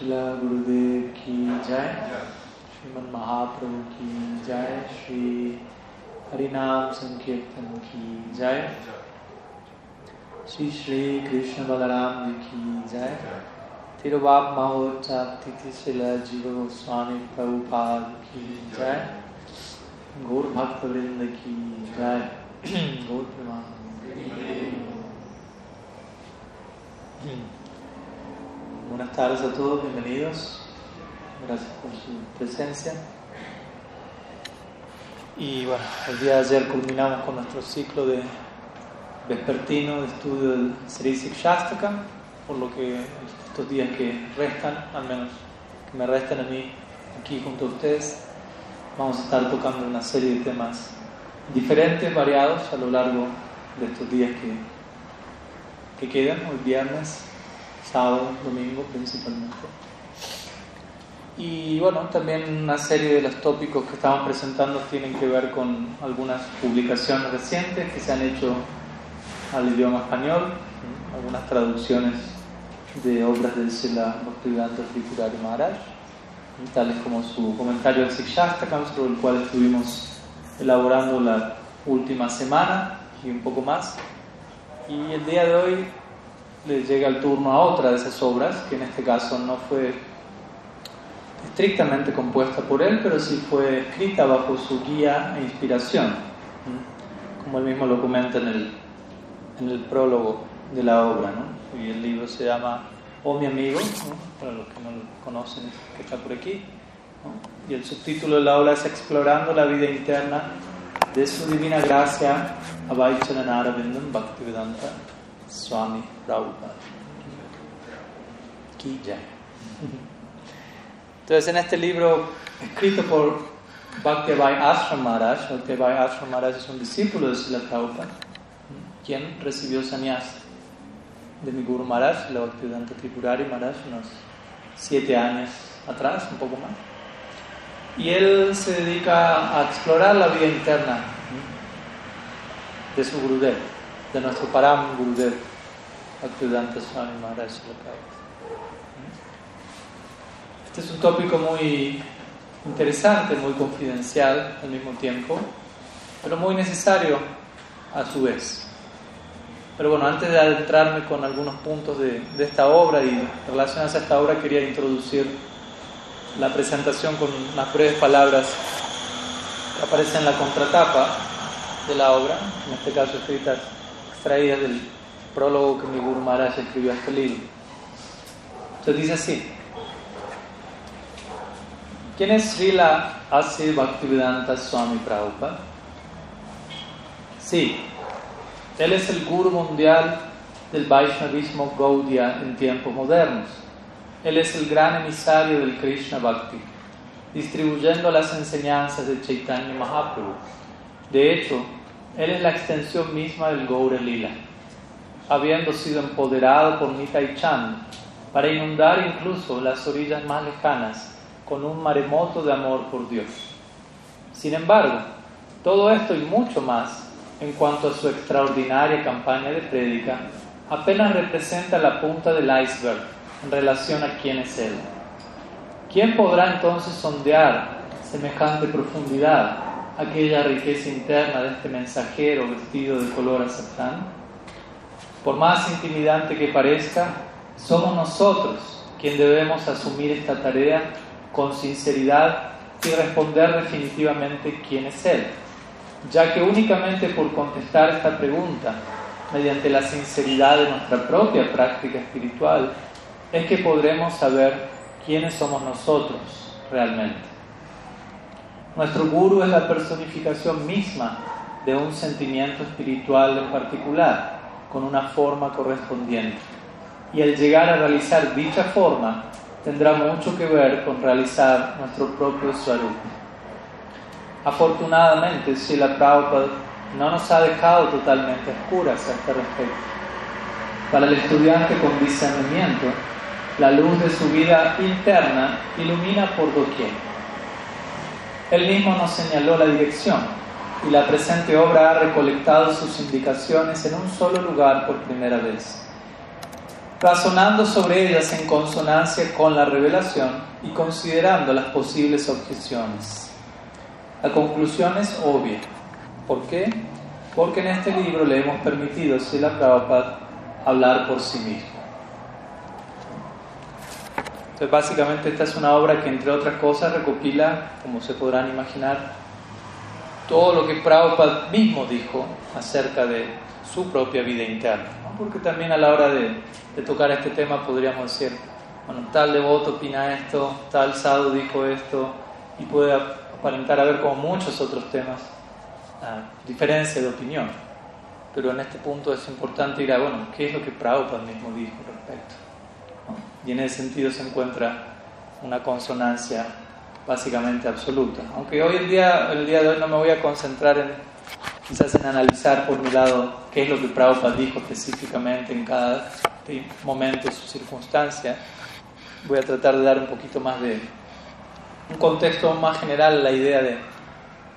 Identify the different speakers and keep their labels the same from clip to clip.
Speaker 1: Shila Gurudev ki jai, Sriman Mahaprabhu ki jai, Shri Harinam Sankirtan ki jai, Shri Shri Krishna Balaram ki jai, Tirobab Mahotsab Titi Shila Jiva Goswami Prabhupada ki jai, Gaur Bhakta Vrinda ki jai, Gaur Premanand. Buenas tardes a todos, bienvenidos. Gracias por su presencia. Y bueno, el día de ayer culminamos con nuestro ciclo de vespertino de estudio del Sri Shastaka, por lo que estos días que restan, al menos que me restan a mí aquí junto a ustedes, vamos a estar tocando una serie de temas diferentes, variados a lo largo de estos días que que quedan, hoy viernes, sábado, domingo principalmente. Y bueno, también una serie de los tópicos que estamos presentando tienen que ver con algunas publicaciones recientes que se han hecho al idioma español, algunas traducciones de obras del Sela Bhaktivedanta Tripurari Maharaj, tales como su comentario al Sikshastakam, sobre el cual estuvimos elaborando la última semana y un poco más. Y el día de hoy le llega el turno a otra de esas obras, que en este caso no fue estrictamente compuesta por él, pero sí fue escrita bajo su guía e inspiración, como él mismo lo comenta en el, en el prólogo de la obra. Y el libro se llama Oh mi amigo, para los que no lo conocen, que está por aquí. Y el subtítulo de la obra es Explorando la vida interna de su divina gracia, Abhaychananara Vindam Bhaktivedanta Swami Prabhupada. Ki Entonces, en este libro escrito por Bhaktibai Ashram Maharaj, Bhaktibai Ashram Maharaj es un discípulo de Srila Prabhupada, quien recibió sannyas de mi Guru Maharaj, la Bhaktivedanta Tripurari Maharaj, unos siete años atrás, un poco más. Y él se dedica a explorar la vida interna de su Gurudev, de nuestro Param Gurudev, Bhaktivedanta Swami Maharaj Este es un tópico muy interesante, muy confidencial al mismo tiempo, pero muy necesario a su vez. Pero bueno, antes de adentrarme con algunos puntos de, de esta obra y relacionados a esta obra, quería introducir la presentación con unas breves palabras que aparecen en la contratapa de la obra, en este caso escritas, extraídas del prólogo que mi Guru Maharaj escribió a este libro. Entonces dice así, ¿quién es Srila Asi Bhaktivedanta Swami Prabhupada? Sí, él es el Guru mundial del Vaishnavismo Gaudiya en tiempos modernos. Él es el gran emisario del Krishna Bhakti, distribuyendo las enseñanzas de Chaitanya Mahaprabhu. De hecho, él es la extensión misma del Gaura Lila, habiendo sido empoderado por Nitai Chand para inundar incluso las orillas más lejanas con un maremoto de amor por Dios. Sin embargo, todo esto y mucho más en cuanto a su extraordinaria campaña de prédica apenas representa la punta del iceberg en relación a quién es Él. ¿Quién podrá entonces sondear semejante profundidad aquella riqueza interna de este mensajero vestido de color azafrán? Por más intimidante que parezca, somos nosotros quien debemos asumir esta tarea con sinceridad y responder definitivamente quién es Él, ya que únicamente por contestar esta pregunta, mediante la sinceridad de nuestra propia práctica espiritual, es que podremos saber quiénes somos nosotros realmente. Nuestro guru es la personificación misma de un sentimiento espiritual en particular, con una forma correspondiente. Y el llegar a realizar dicha forma tendrá mucho que ver con realizar nuestro propio swarup. Afortunadamente, Srila Prabhupada no nos ha dejado totalmente oscuras a este respecto. Para el estudiante con discernimiento, la luz de su vida interna ilumina por doquier. Él mismo nos señaló la dirección y la presente obra ha recolectado sus indicaciones en un solo lugar por primera vez. razonando sobre ellas en consonancia con la revelación y considerando las posibles objeciones. La conclusión es obvia. ¿Por qué? Porque en este libro le hemos permitido a Sila Prabhupada hablar por sí mismo. Entonces, básicamente, esta es una obra que, entre otras cosas, recopila, como se podrán imaginar, todo lo que Prabhupada mismo dijo acerca de su propia vida interna. Porque también a la hora de, tocar este tema podríamos decir, bueno, tal devoto opina esto, tal sadhu dijo esto, y puede aparentar haber como muchos otros temas, diferencia de opinión. Pero en este punto es importante ir a, bueno, ¿qué es lo que Prabhupada mismo dijo al respecto? Y en ese sentido se encuentra una consonancia básicamente absoluta. Aunque hoy en día, el día de hoy no me voy a concentrar en quizás en analizar por mi lado qué es lo que Prabhupada dijo específicamente en cada momento, su circunstancia. Voy a tratar de dar un poquito más de un contexto más general la idea de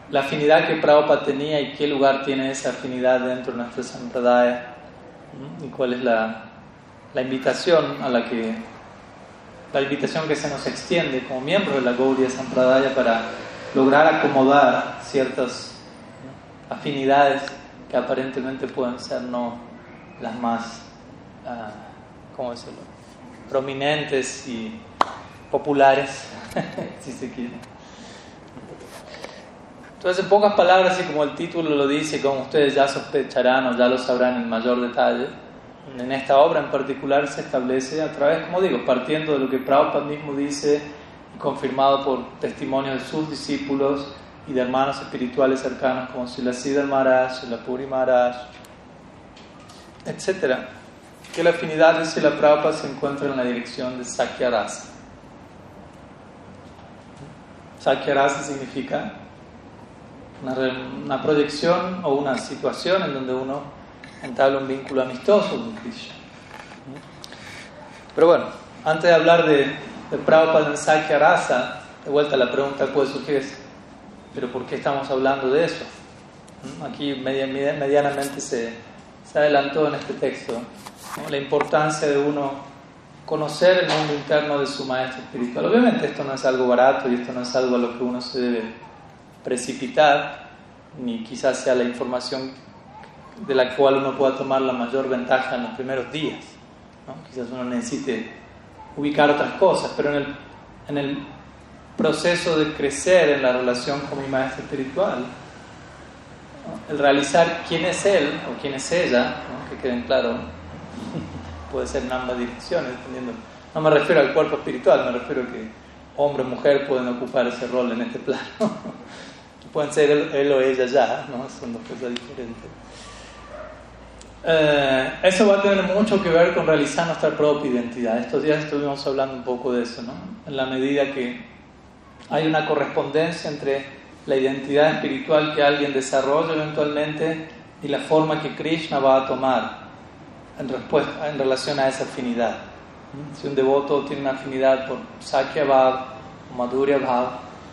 Speaker 1: la afinidad que Prabhupada tenía y qué lugar tiene esa afinidad dentro de nuestra Sampradaya y cuál es la, la invitación a la que la invitación que se nos extiende como miembros de la Gaudiya Sampradaya para lograr acomodar ciertas afinidades que aparentemente pueden ser no las más, uh, ¿cómo decirlo?, prominentes y populares, si se quiere. Entonces, en pocas palabras, y como el título lo dice, como ustedes ya sospecharán o ya lo sabrán en mayor detalle, en esta obra en particular se establece a través, como digo, partiendo de lo que Prabhupada mismo dice confirmado por testimonios de sus discípulos y de hermanos espirituales cercanos como Siddha Maharaj, Puri Maharaj, etc. Que la afinidad de Sila Prabhupada se encuentra en la dirección de Sakya Rasa. Sakya Rasa significa una, una proyección o una situación en donde uno entabla un vínculo amistoso con Krishna. Pero bueno, antes de hablar de, de Prabhupada en Sakya Rasa, de vuelta la pregunta puede surgir ¿pero por qué estamos hablando de eso? Aquí medianamente se, adelantó en este texto la importancia de uno conocer el mundo interno de su maestro espiritual. Obviamente esto no es algo barato y esto no es algo a lo que uno se debe precipitar, ni quizás sea la información de la cual uno pueda tomar la mayor ventaja en los primeros días. Quizás uno necesite ubicar otras cosas, pero en el, en el proceso de crecer en la relación con mi maestro espiritual, el realizar quién es él o quién es ella, que queden claro, puede ser en ambas direcciones, dependiendo. No me refiero al cuerpo espiritual, me refiero a que hombre o mujer pueden ocupar ese rol en este plano. pueden ser él, o ella ya, ¿no? son dos cosas diferentes. Eh, eso va a tener mucho que ver con realizar nuestra propia identidad. Estos días estuvimos hablando un poco de eso, ¿no? En la medida que hay una correspondencia entre la identidad espiritual que alguien desarrolla eventualmente y la forma que Krishna va a tomar en, respuesta, en relación a esa afinidad. Si un devoto tiene una afinidad por Sakya Bhav o Madhurya Bhav,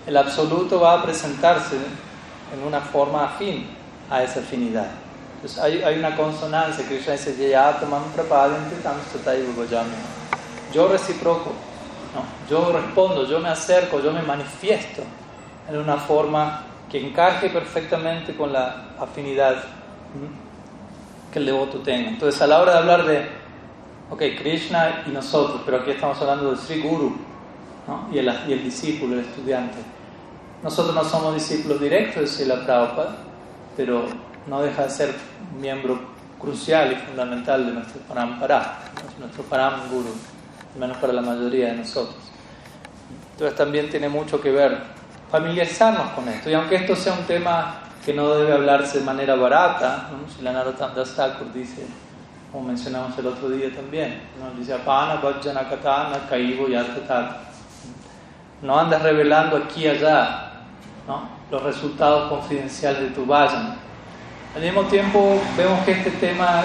Speaker 1: el absoluto va a presentarse en una forma afín a esa afinidad. Entonces hay, hay una consonancia, Krishna dice, yo reciproco, ¿no? yo respondo, yo me acerco, yo me manifiesto en una forma que encaje perfectamente con la afinidad que el devoto tenga. Entonces a la hora de hablar de, ok, Krishna y nosotros, pero aquí estamos hablando de Sri Guru ¿no? y, el, y el discípulo, el estudiante. Nosotros no somos discípulos directos de Srila Prabhupada, pero no deja de ser un miembro crucial y fundamental de nuestro Parampara, nuestro Param Guru, al menos para la mayoría de nosotros. Entonces también tiene mucho que ver familiarizarnos con esto. Y aunque esto sea un tema que no debe hablarse de manera barata, ¿no? si la Narottanda Thakur dice, como mencionamos el otro día también, ¿no? dice Apana Bhajana Katana Kaivo No andas revelando aquí y allá ¿no? los resultados confidenciales de tu vayan al mismo tiempo, vemos que este tema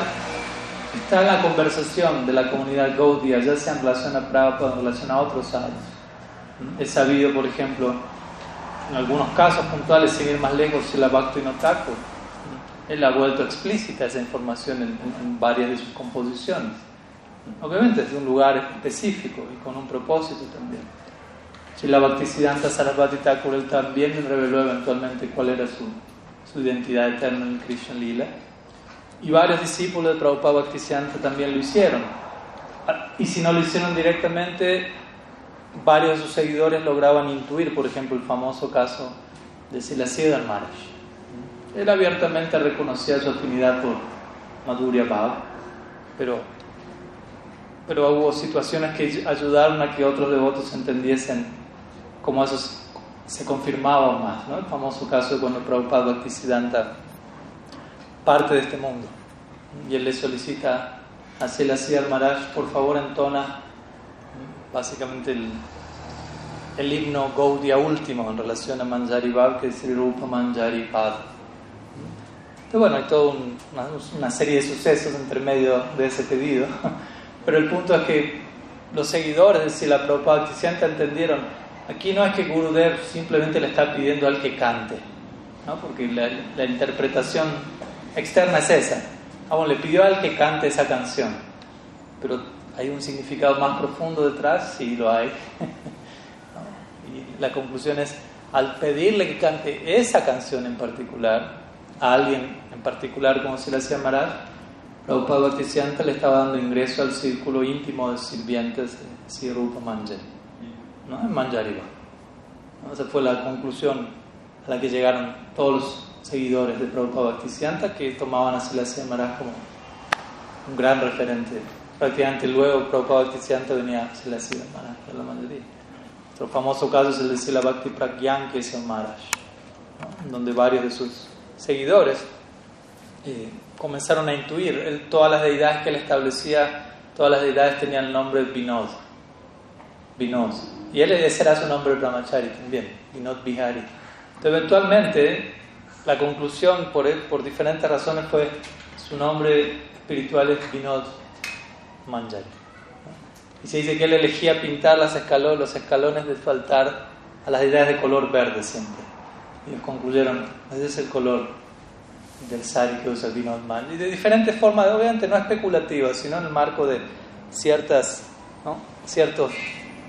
Speaker 1: está en la conversación de la comunidad Gaudiya, ya sea en relación a Prabhupada en relación a otros sadhus. Es sabido, por ejemplo, en algunos casos puntuales, sin ir más lejos, si la Bhakti Thakur, él ha vuelto explícita esa información en, varias de sus composiciones. Obviamente es de un lugar específico y con un propósito también. Si la Bhaktisiddhanta Sarasvati Thakur él también reveló eventualmente cuál era su, su identidad eterna en Krishna Lila. Y varios discípulos de Prabhupada Bhaktisiddhanta también lo hicieron. Y si no lo hicieron directamente, varios de sus seguidores lograban intuir, por ejemplo, el famoso caso de Siddhar Maharaj. Él abiertamente reconocía su afinidad por Madhurya Bhava, pero, pero hubo situaciones que ayudaron a que otros devotos entendiesen cómo eso se confirmaba más. ¿no? El famoso caso de cuando Prabhupada Bhaktisiddhanta parte de este mundo y él le solicita a Siddhar Maharaj, por favor entona básicamente el, el himno Gaudiya último en relación a Manjari Bhav, que es Sri Rupa Manjari Pad. Entonces, bueno, hay toda una, serie de sucesos entre medio de ese pedido, pero el punto es que los seguidores de Sila Prabhupada entendieron, aquí no es que Gurudev simplemente le está pidiendo al que cante, ¿no? porque la, la interpretación externa es esa. Vamos, le pidió al que cante esa canción, pero hay un significado más profundo detrás, sí lo hay. Y la conclusión es, al pedirle que cante esa canción en particular, a alguien en particular como se le hacía Maharaj, Prabhupada Bhaktisiddhanta le estaba dando ingreso al círculo íntimo de sirvientes de Sri Rupa Manjari, ¿no? en Manjariva. Esa fue la conclusión a la que llegaron todos los seguidores de Prabhupada Bhaktisiddhanta que tomaban a Silasya Maharaj como un gran referente prácticamente luego Prabhupada Bhaktisiddhanta venía a Silasya Maharaj, la mayoría. Otro famoso caso es el de Sila Bhakti Pragyan, el Maharaj, donde varios de sus seguidores eh, comenzaron a intuir. todas las deidades que él establecía, todas las deidades tenían el nombre Vinod. Vinod. Y él ese era su nombre Brahmachari también, Vinod Bihari. Entonces, eventualmente, la conclusión por, por diferentes razones fue su nombre espiritual es Vinod Manjari. Y se dice que él elegía pintar las los escalones de su altar a las ideas de color verde siempre. Y concluyeron, ese es el color del sari que usa Vinod Manjari. Y de diferentes formas, obviamente no especulativas, sino en el marco de ciertas, ciertos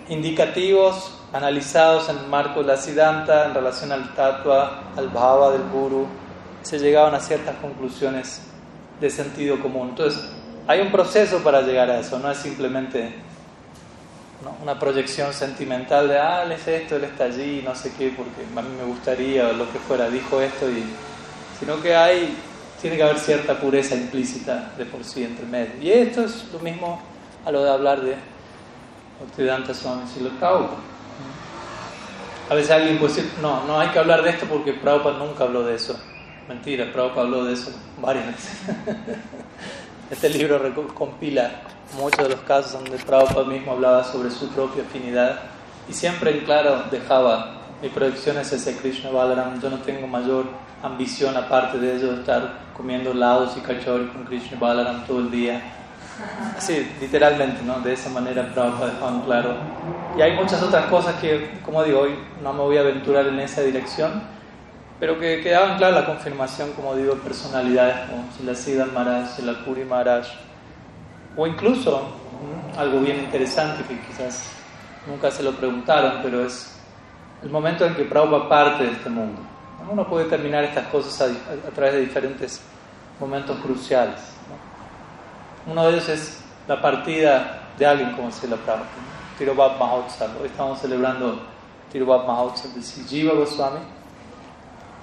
Speaker 1: indicativos analizados en el marco de la Siddhanta en relación al tatua, al bhava del guru, se llegaban a ciertas conclusiones de sentido común. Entonces, hay un proceso para llegar a eso, no es simplemente una proyección sentimental de, ah, él es esto, él está allí, no sé qué, porque a mí me gustaría, o lo que fuera, dijo esto, y, sino que hay, tiene que haber cierta pureza implícita de por sí entre medio. Y esto es lo mismo a lo de hablar de Occidente Swami Prabhupada. A veces alguien puede decir, no, no hay que hablar de esto porque Prabhupada nunca habló de eso. Mentira, Prabhupada habló de eso varias veces. Este libro compila muchos de los casos donde Prabhupada mismo hablaba sobre su propia afinidad y siempre en claro dejaba mi proyección es ese Krishna Balaram, yo no tengo mayor ambición aparte de ello de estar comiendo lados y cachorros con Krishna Balaram todo el día. Así, literalmente, ¿no? De esa manera Prabhupada en claro. Y hay muchas otras cosas que, como digo, hoy no me voy a aventurar en esa dirección, pero que quedaban claras la confirmación, como digo, de personalidades como Siddhar Maharaj, la Puri Maharaj, o incluso algo bien interesante que quizás nunca se lo preguntaron, pero es el momento en que Prabhupada parte de este mundo. Uno puede terminar estas cosas a, través de diferentes momentos cruciales. Uno de ellos es la partida de alguien como Sila Prabhupada, Tirobab Mahotsav. Hoy estamos celebrando Tirobab Mahotsav de Sijiva Goswami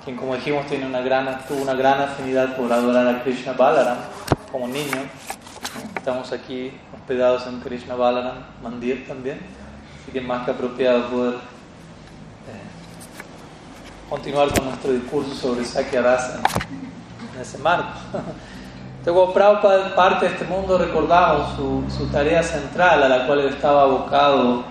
Speaker 1: quien como dijimos tiene una gran, tuvo una gran afinidad por adorar a Krishna Balaram como niño. Estamos aquí hospedados en Krishna Balaram Mandir también, así que más que apropiado poder eh, continuar con nuestro discurso sobre Sakya Rasa en ese marco. Entonces, como Prabhupada parte de este mundo, recordamos su, su, tarea central a la cual él estaba abocado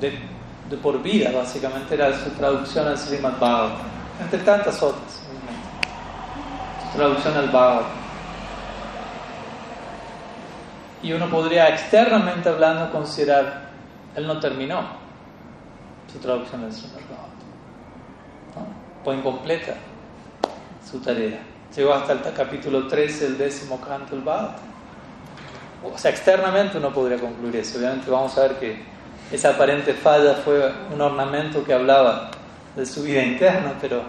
Speaker 1: de, por vida, básicamente era su traducción al Srimad Bhagavatam entre tantas otras, traducción al Bhagavad. Y uno podría externamente hablando considerar, él no terminó su traducción del Srimad Bhagavad. Fue incompleta su tarea. Llegó hasta el capítulo 13, el décimo canto del Bhagavad. o sea, externamente uno podría concluir eso. Obviamente vamos a ver que esa aparente falla fue un ornamento que hablaba de su vida interna, pero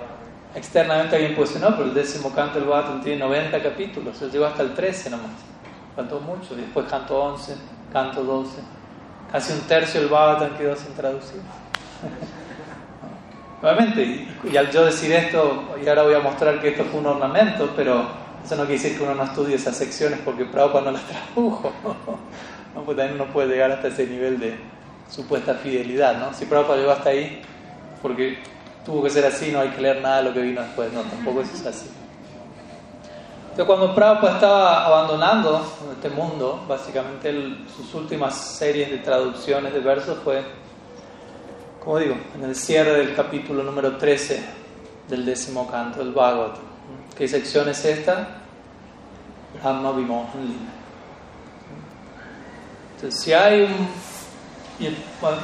Speaker 1: externamente alguien puede decir, no, pero el décimo canto del Bhagavatam tiene 90 capítulos, él llegó hasta el 13 nomás, cantó mucho, y después canto 11, canto 12, casi un tercio del Bhagavatam quedó sin traducir. Obviamente, y, al yo decir esto, y ahora voy a mostrar que esto fue un ornamento, pero eso no quiere decir que uno no estudie esas secciones porque Prabhupada no las tradujo. Pues también uno puede llegar hasta ese nivel de supuesta fidelidad, ¿no? Si Prabhupada llegó hasta ahí, porque tuvo que ser así, no hay que leer nada de lo que vino después, no, tampoco eso es así. Entonces cuando Prabhupada estaba abandonando este mundo, básicamente sus últimas series de traducciones de versos fue como digo, en el cierre del capítulo número 13 del décimo canto del Bhagavatam. ¿Qué sección es esta? Brahma Vimohan Lila. Entonces, si hay un. Y bueno,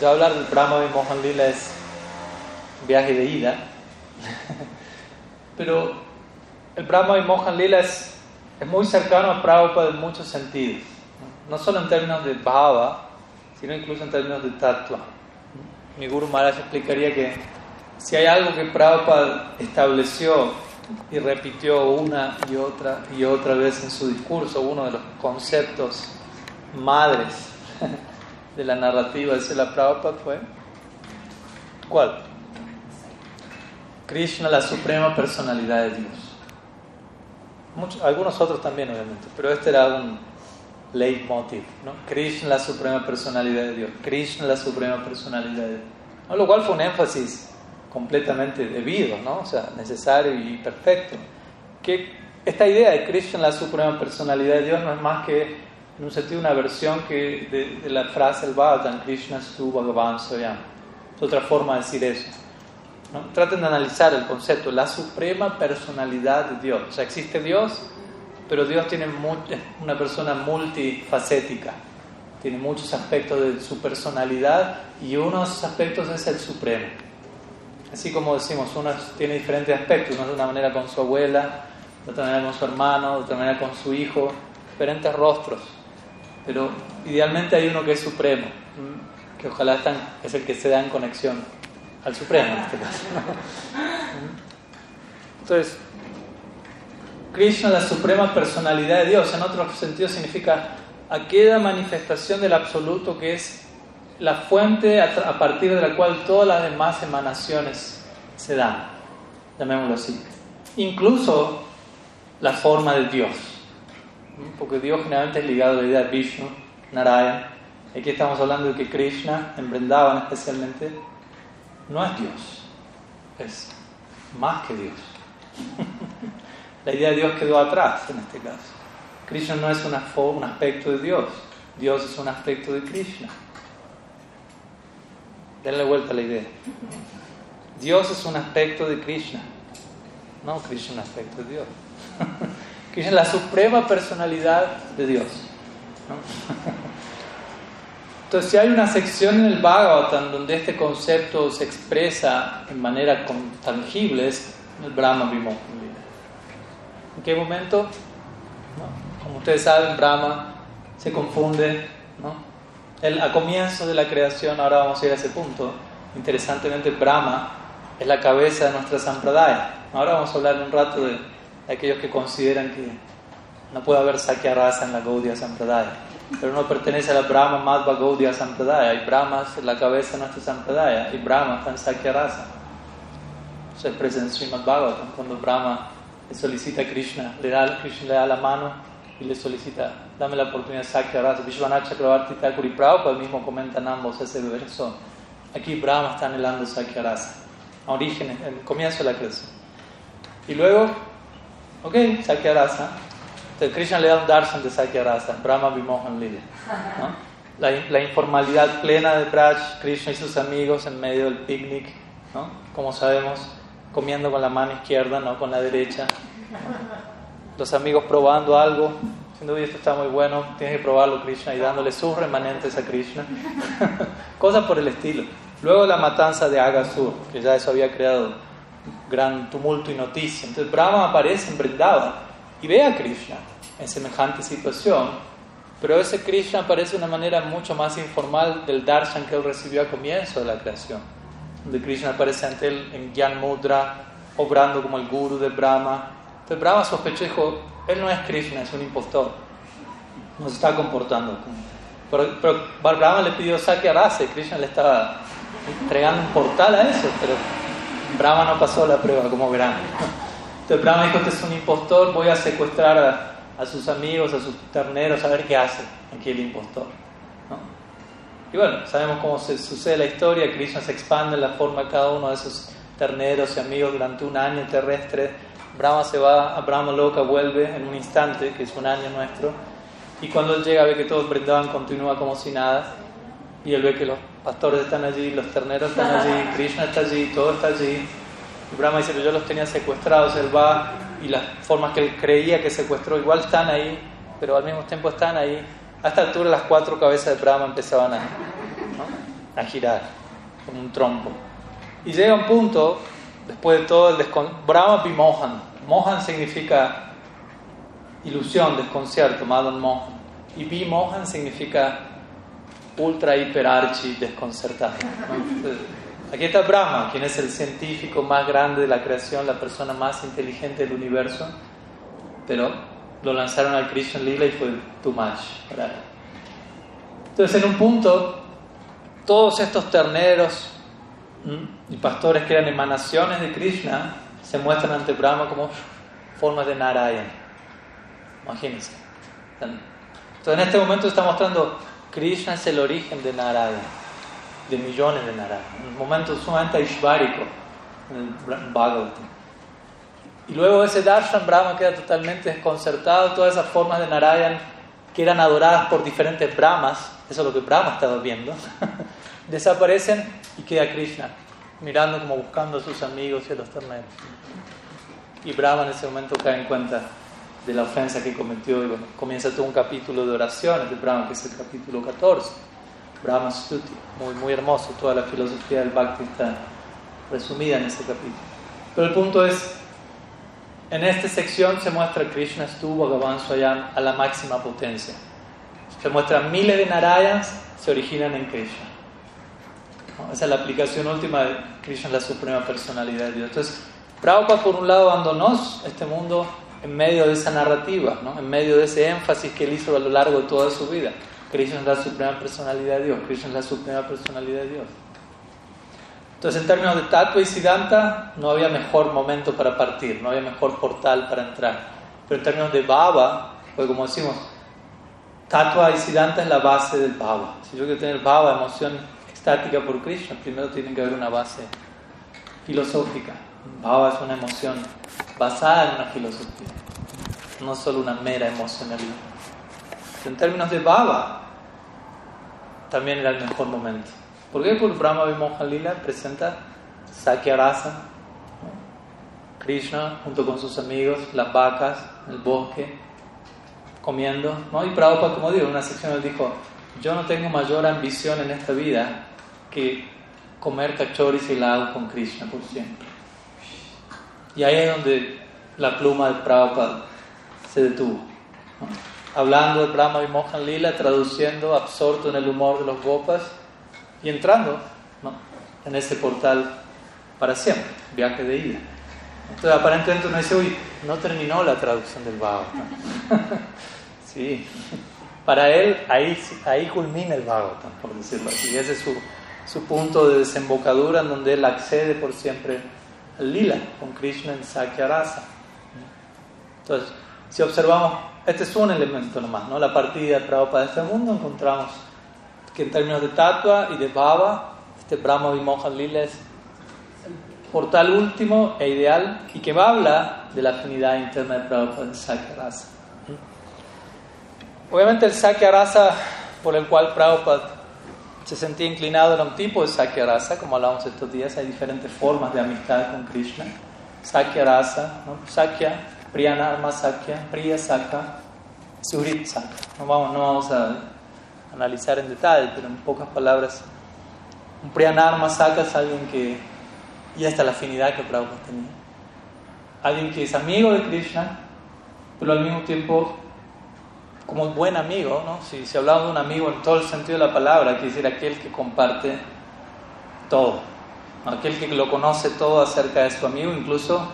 Speaker 1: ya hablar del Brahma Vimohan Lila es viaje de ida. Pero el Brahma Vimohan Lila es, es muy cercano a Prabhupada en muchos sentidos. No solo en términos de Bhava, sino incluso en términos de Tattva mi Guru Maharaj explicaría que si hay algo que Prabhupada estableció y repitió una y otra y otra vez en su discurso, uno de los conceptos madres de la narrativa de Sela Prabhupada fue, ¿cuál? Krishna, la suprema personalidad de Dios. Muchos, algunos otros también, obviamente, pero este era un leitmotiv, ¿no? Krishna, la suprema personalidad de Dios. Krishna, la suprema personalidad de Dios. Lo cual fue un énfasis completamente debido, ¿no? O sea, necesario y perfecto. Que esta idea de Krishna, la suprema personalidad de Dios, no es más que, en un sentido, una versión que de, la frase del Bhagavatam, Krishna su Bhagavan Soyam. Es otra forma de decir eso. ¿no? Traten de analizar el concepto, la suprema personalidad de Dios. O sea, existe Dios, pero Dios tiene una persona multifacética, tiene muchos aspectos de su personalidad y unos aspectos es el supremo. Así como decimos, uno tiene diferentes aspectos, uno de una manera con su abuela, de otra manera con su hermano, de otra manera con su hijo, diferentes rostros. Pero idealmente hay uno que es supremo, que ojalá es el que se da en conexión al supremo en este caso. Entonces, Krishna, la suprema personalidad de Dios, en otro sentido significa aquella manifestación del absoluto que es la fuente a, partir de la cual todas las demás emanaciones se dan, llamémoslo así. Incluso la forma de Dios, porque Dios generalmente es ligado a la idea de Vishnu, Narayana. Aquí estamos hablando de que Krishna, en Vrindavan especialmente, no es Dios, es más que Dios. La idea de Dios quedó atrás en este caso. Krishna no es un aspecto de Dios, Dios es un aspecto de Krishna. Denle vuelta a la idea. Dios es un aspecto de Krishna, no Krishna es un aspecto de Dios. Krishna es la suprema personalidad de Dios. Entonces, si hay una sección en el Bhagavatam donde este concepto se expresa en manera tangible, es el Brahma Vimohan ¿En qué momento? Como ustedes saben, Brahma se confunde. ¿no? El, a comienzo de la creación, ahora vamos a ir a ese punto, interesantemente Brahma es la cabeza de nuestra Sampradaya. Ahora vamos a hablar un rato de, aquellos que consideran que no puede haber Sakya Rasa en la Gaudiya Sampradaya. Pero no pertenece a la Brahma Madhva Gaudiya Sampradaya. Y Brahma es la cabeza de nuestra Sampradaya. Y Brahma está en Sakya Rasa. Se expresa en Srimad Bhagavatam cuando Brahma solicita a Krishna, le da, Krishna le da la mano y le solicita, dame la oportunidad Sakya Rasa. Vishwanath Chakravarti Thakur y Prabhupada mismo comentan ambos ese verso. Aquí Brahma está anhelando Sakya Rasa, a origen, el comienzo de la creación. Y luego, ok, Sakya Rasa. Entonces Krishna le da un darshan de Sakya Rasa, Brahma Vimohan Lila. La, la, informalidad plena de Braj, Krishna y sus amigos en medio del picnic, ¿no? como sabemos comiendo con la mano izquierda, no con la derecha. Los amigos probando algo, diciendo, oye, esto está muy bueno, tienes que probarlo, Krishna, y dándole sus remanentes a Krishna. Cosas por el estilo. Luego la matanza de Agasur, que ya eso había creado gran tumulto y noticia. Entonces Brahma aparece en Vrindavan y ve a Krishna. en semejante situación, pero ese Krishna parece una manera mucho más informal del darshan que él recibió al comienzo de la creación, donde Krishna aparece ante él en Gyan Mudra, obrando como el guru de Brahma. Entonces Brahma sospechó dijo, él no es Krishna, es un impostor, no se está comportando Pero, pero Brahma le pidió saque a y Krishna le estaba entregando un portal a eso, pero Brahma no pasó la prueba, como verán. Entonces Brahma dijo, este es un impostor, voy a secuestrar a, sus amigos, a sus terneros, a ver qué hace aquí el impostor. Y bueno, sabemos cómo se sucede la historia, Krishna se expande en la forma de cada uno de esos terneros y amigos durante un año terrestre. Brahma se va a Brahma Loka, vuelve en un instante, que es un año nuestro, y cuando él llega ve que todos brindaban, continúa como si nada, y él ve que los pastores están allí, los terneros están allí, Krishna está allí, todo está allí. Y Brahma dice, pero yo los tenía secuestrados, él va y las formas que él creía que secuestró igual están ahí, pero al mismo tiempo están ahí. A esta altura las cuatro cabezas de Brahma empezaban a, a girar como un trompo. Y llega un punto, después de todo el desconcierto, Brahma Mohan. Mohan significa ilusión, desconcierto, Madan Mohan. Y Bimohan significa ultra, hiper, archi, desconcertado. aquí está Brahma, quien es el científico más grande de la creación, la persona más inteligente del universo, pero lo lanzaron al Krishna Lila y fue too much para él. Entonces, en un punto, todos estos terneros y pastores que eran emanaciones de Krishna se muestran ante Brahma como formas de Narayana. Imagínense. Entonces, en este momento está mostrando Krishna es el origen de Narayana, de millones de Narayana. Un momento sumamente ishvárico en el Bhagavatam. Y luego ese darshan Brahma queda totalmente desconcertado, todas esas formas de Narayan que eran adoradas por diferentes Brahmas, eso es lo que Brahma estaba viendo, desaparecen y queda Krishna mirando como buscando a sus amigos y a los terneros. Y Brahma en ese momento cae en cuenta de la ofensa que cometió y comienza todo un capítulo de oraciones de Brahma, que es el capítulo 14, Brahma Stuti, muy, muy hermoso, toda la filosofía del Bhakti está resumida en ese capítulo. Pero el punto es, en esta sección se muestra Krishna estuvo Bhagavan Swayam a la máxima potencia. Se muestran miles de Narayans, se originan en Krishna. Esa es la aplicación última de Krishna, la suprema personalidad de Dios. Entonces, Prabhupada por un lado abandonó este mundo en medio de esa narrativa, ¿no? en medio de ese énfasis que él hizo a lo largo de toda su vida. Krishna es la suprema personalidad de Dios, Krishna es la suprema personalidad de Dios. Entonces, en términos de Tattva y Siddhanta, no había mejor momento para partir, no había mejor portal para entrar. Pero en términos de Baba, pues como decimos, Tattva y Siddhanta es la base del Baba. Si yo quiero tener Baba, emoción estática por Krishna, primero tiene que haber una base filosófica. Baba es una emoción basada en una filosofía, no solo una mera emocionalidad. En términos de Baba, también era el mejor momento. ¿Por qué? Porque Brahma Vimohan Lila presenta Sakya Rasa, Krishna junto con sus amigos, las vacas, el bosque, comiendo. ¿no? Y Prabhupada, como digo, en una sección él dijo, yo no tengo mayor ambición en esta vida que comer cachoris y helado con Krishna por siempre. Y ahí es donde la pluma de Prabhupada se detuvo. Hablando de Brahma y Lila, traduciendo, absorto en el humor de los gopas y entrando en ese portal para siempre, viaje de ida. Entonces aparentemente uno dice, uy, no terminó la traducción del Bhagavatam. sí, para él ahí, ahí culmina el Bhagavatam, por decirlo así. Ese es su, su punto de desembocadura en donde él accede por siempre al lila con Krishna en Sakyarasa. Entonces, si observamos, este es un elemento nomás, ¿no? La partida de Prabhupada de este mundo, encontramos que en términos de tatua y de baba, este Brahma Vimohan Lila es el portal último e ideal y que habla de la afinidad interna de Prabhupada en Sakyarasa. Obviamente el Sakyarasa por el cual Prabhupada se sentía inclinado era un tipo de Sakya Rasa, como hablamos estos días, hay diferentes formas de amistad con Krishna. Sakya Rasa. Sakya, Priyanarma Sakya, Priya Sakya, Surit Sakya. No vamos, no vamos a analizar en detalle, pero en pocas palabras, un Priyanarma Sakya es alguien que, y es la afinidad que Prabhupada tenía, alguien que es amigo de Krishna, pero al mismo tiempo como buen amigo, ¿no? Si, si hablamos de un amigo en todo el sentido de la palabra, quiere decir aquel que comparte todo, aquel que lo conoce todo acerca de su amigo, incluso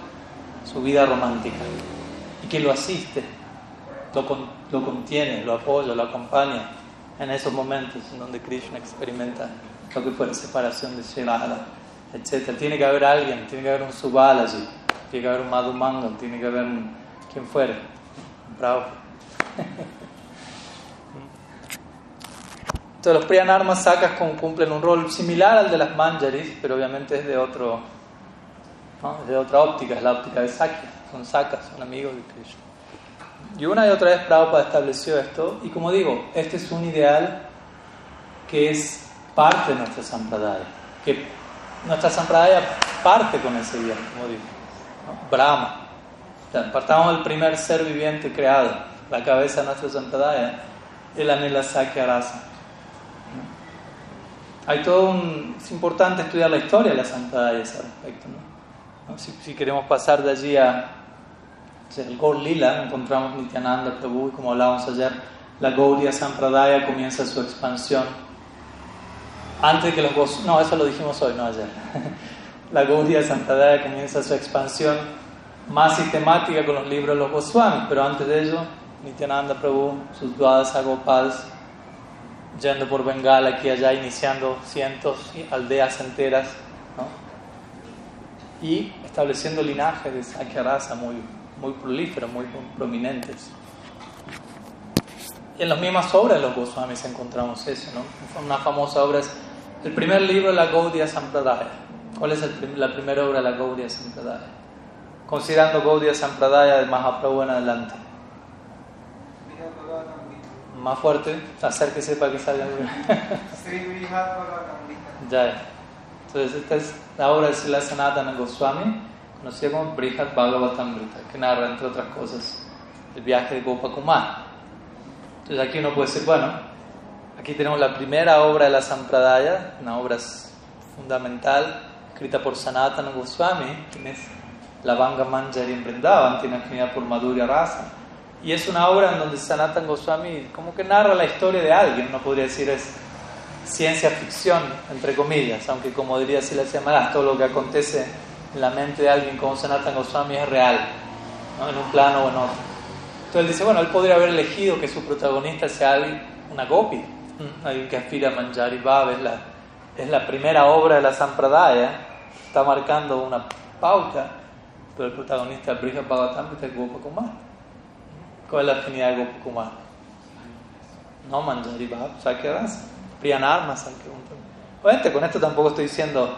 Speaker 1: su vida romántica, y que lo asiste, lo, lo contiene, lo apoya, lo acompaña en esos momentos en donde Krishna experimenta lo que fue la separación de Shirada, etc. Tiene que haber alguien, tiene que haber un Subalaji, tiene que haber un Madhumangal, tiene que haber un, quien fuere, bravo. Entonces los Priyanarmas Sakas cumplen un rol similar al de las Manjaris, pero obviamente es de otro, de otra óptica, es la óptica de Sakya, son Sakas, son amigos de Krishna. Y una y otra vez Prabhupada estableció esto, y como digo, este es un ideal que es parte de nuestra sampradaya, que nuestra sampradaya parte con ese ideal, como digo, Brahma. partamos del primer ser viviente creado, la cabeza de nuestra sampradaya, el Anila Sakya. Hay todo un, es importante estudiar la historia de la sampradaya a ese respecto. ¿no? Si queremos pasar de allí a el Gaur Lila encontramos Nityananda Prabhu y como hablábamos ayer, la Gaudiya Sampradaya comienza su expansión. Antes que los no, eso lo dijimos hoy, no ayer. la Gaudiya Sampradaya comienza su expansión más sistemática con los libros de los Goswamis, pero antes de ello, Nityananda Prabhu, sus duadas Gopals, yendo por Bengala aquí y allá, iniciando cientos, aldeas enteras, y estableciendo linaje de Sakyarasa muy muy prolíferos, muy prominentes. En las mismas obras de los Goswamis encontramos eso, ¿no? Una famosa obra es el primer libro de la Gaudiya Sampradaya. ¿Cuál es la primera obra de la Gaudiya Sampradaya? Considerando Gaudiya Sampradaya de Mahaprabhu en adelante. Más fuerte, acérquese para que salga ya. Entonces, esta es la obra de Sila Sanatana Goswami conocida como Brihad Bhagavatamrita, que narra, entre otras cosas, el viaje de Gopakumar. Entonces aquí uno puede decir, bueno, aquí tenemos la primera obra de la Sampradaya, una obra fundamental, escrita por Sanatana Goswami, tienes la Vanga Manjari en Vrindavan, tiene afinidad por Madhurya Rasa. Y es una obra en donde Sanatana Goswami como que narra la historia de alguien, uno podría decir es ciencia ficción, entre comillas, aunque como diría si Silas llamadas, todo lo que acontece en la mente de alguien como Sanatan Goswami es real, en un plano o en otro. Entonces él dice, bueno, él podría haber elegido que su protagonista sea alguien, una gopi, alguien que aspira a Manjari Bhav, es la, es la primera obra de la Sampradaya, está marcando una pauta, pero el protagonista es Brihad Bhagavatamrita es Gopakumar. ¿Cuál es la afinidad de Gopakumar? No Manjari Bhav, Sakyarasa, Priyanarma Sakyarasa. Obviamente con esto tampoco estoy diciendo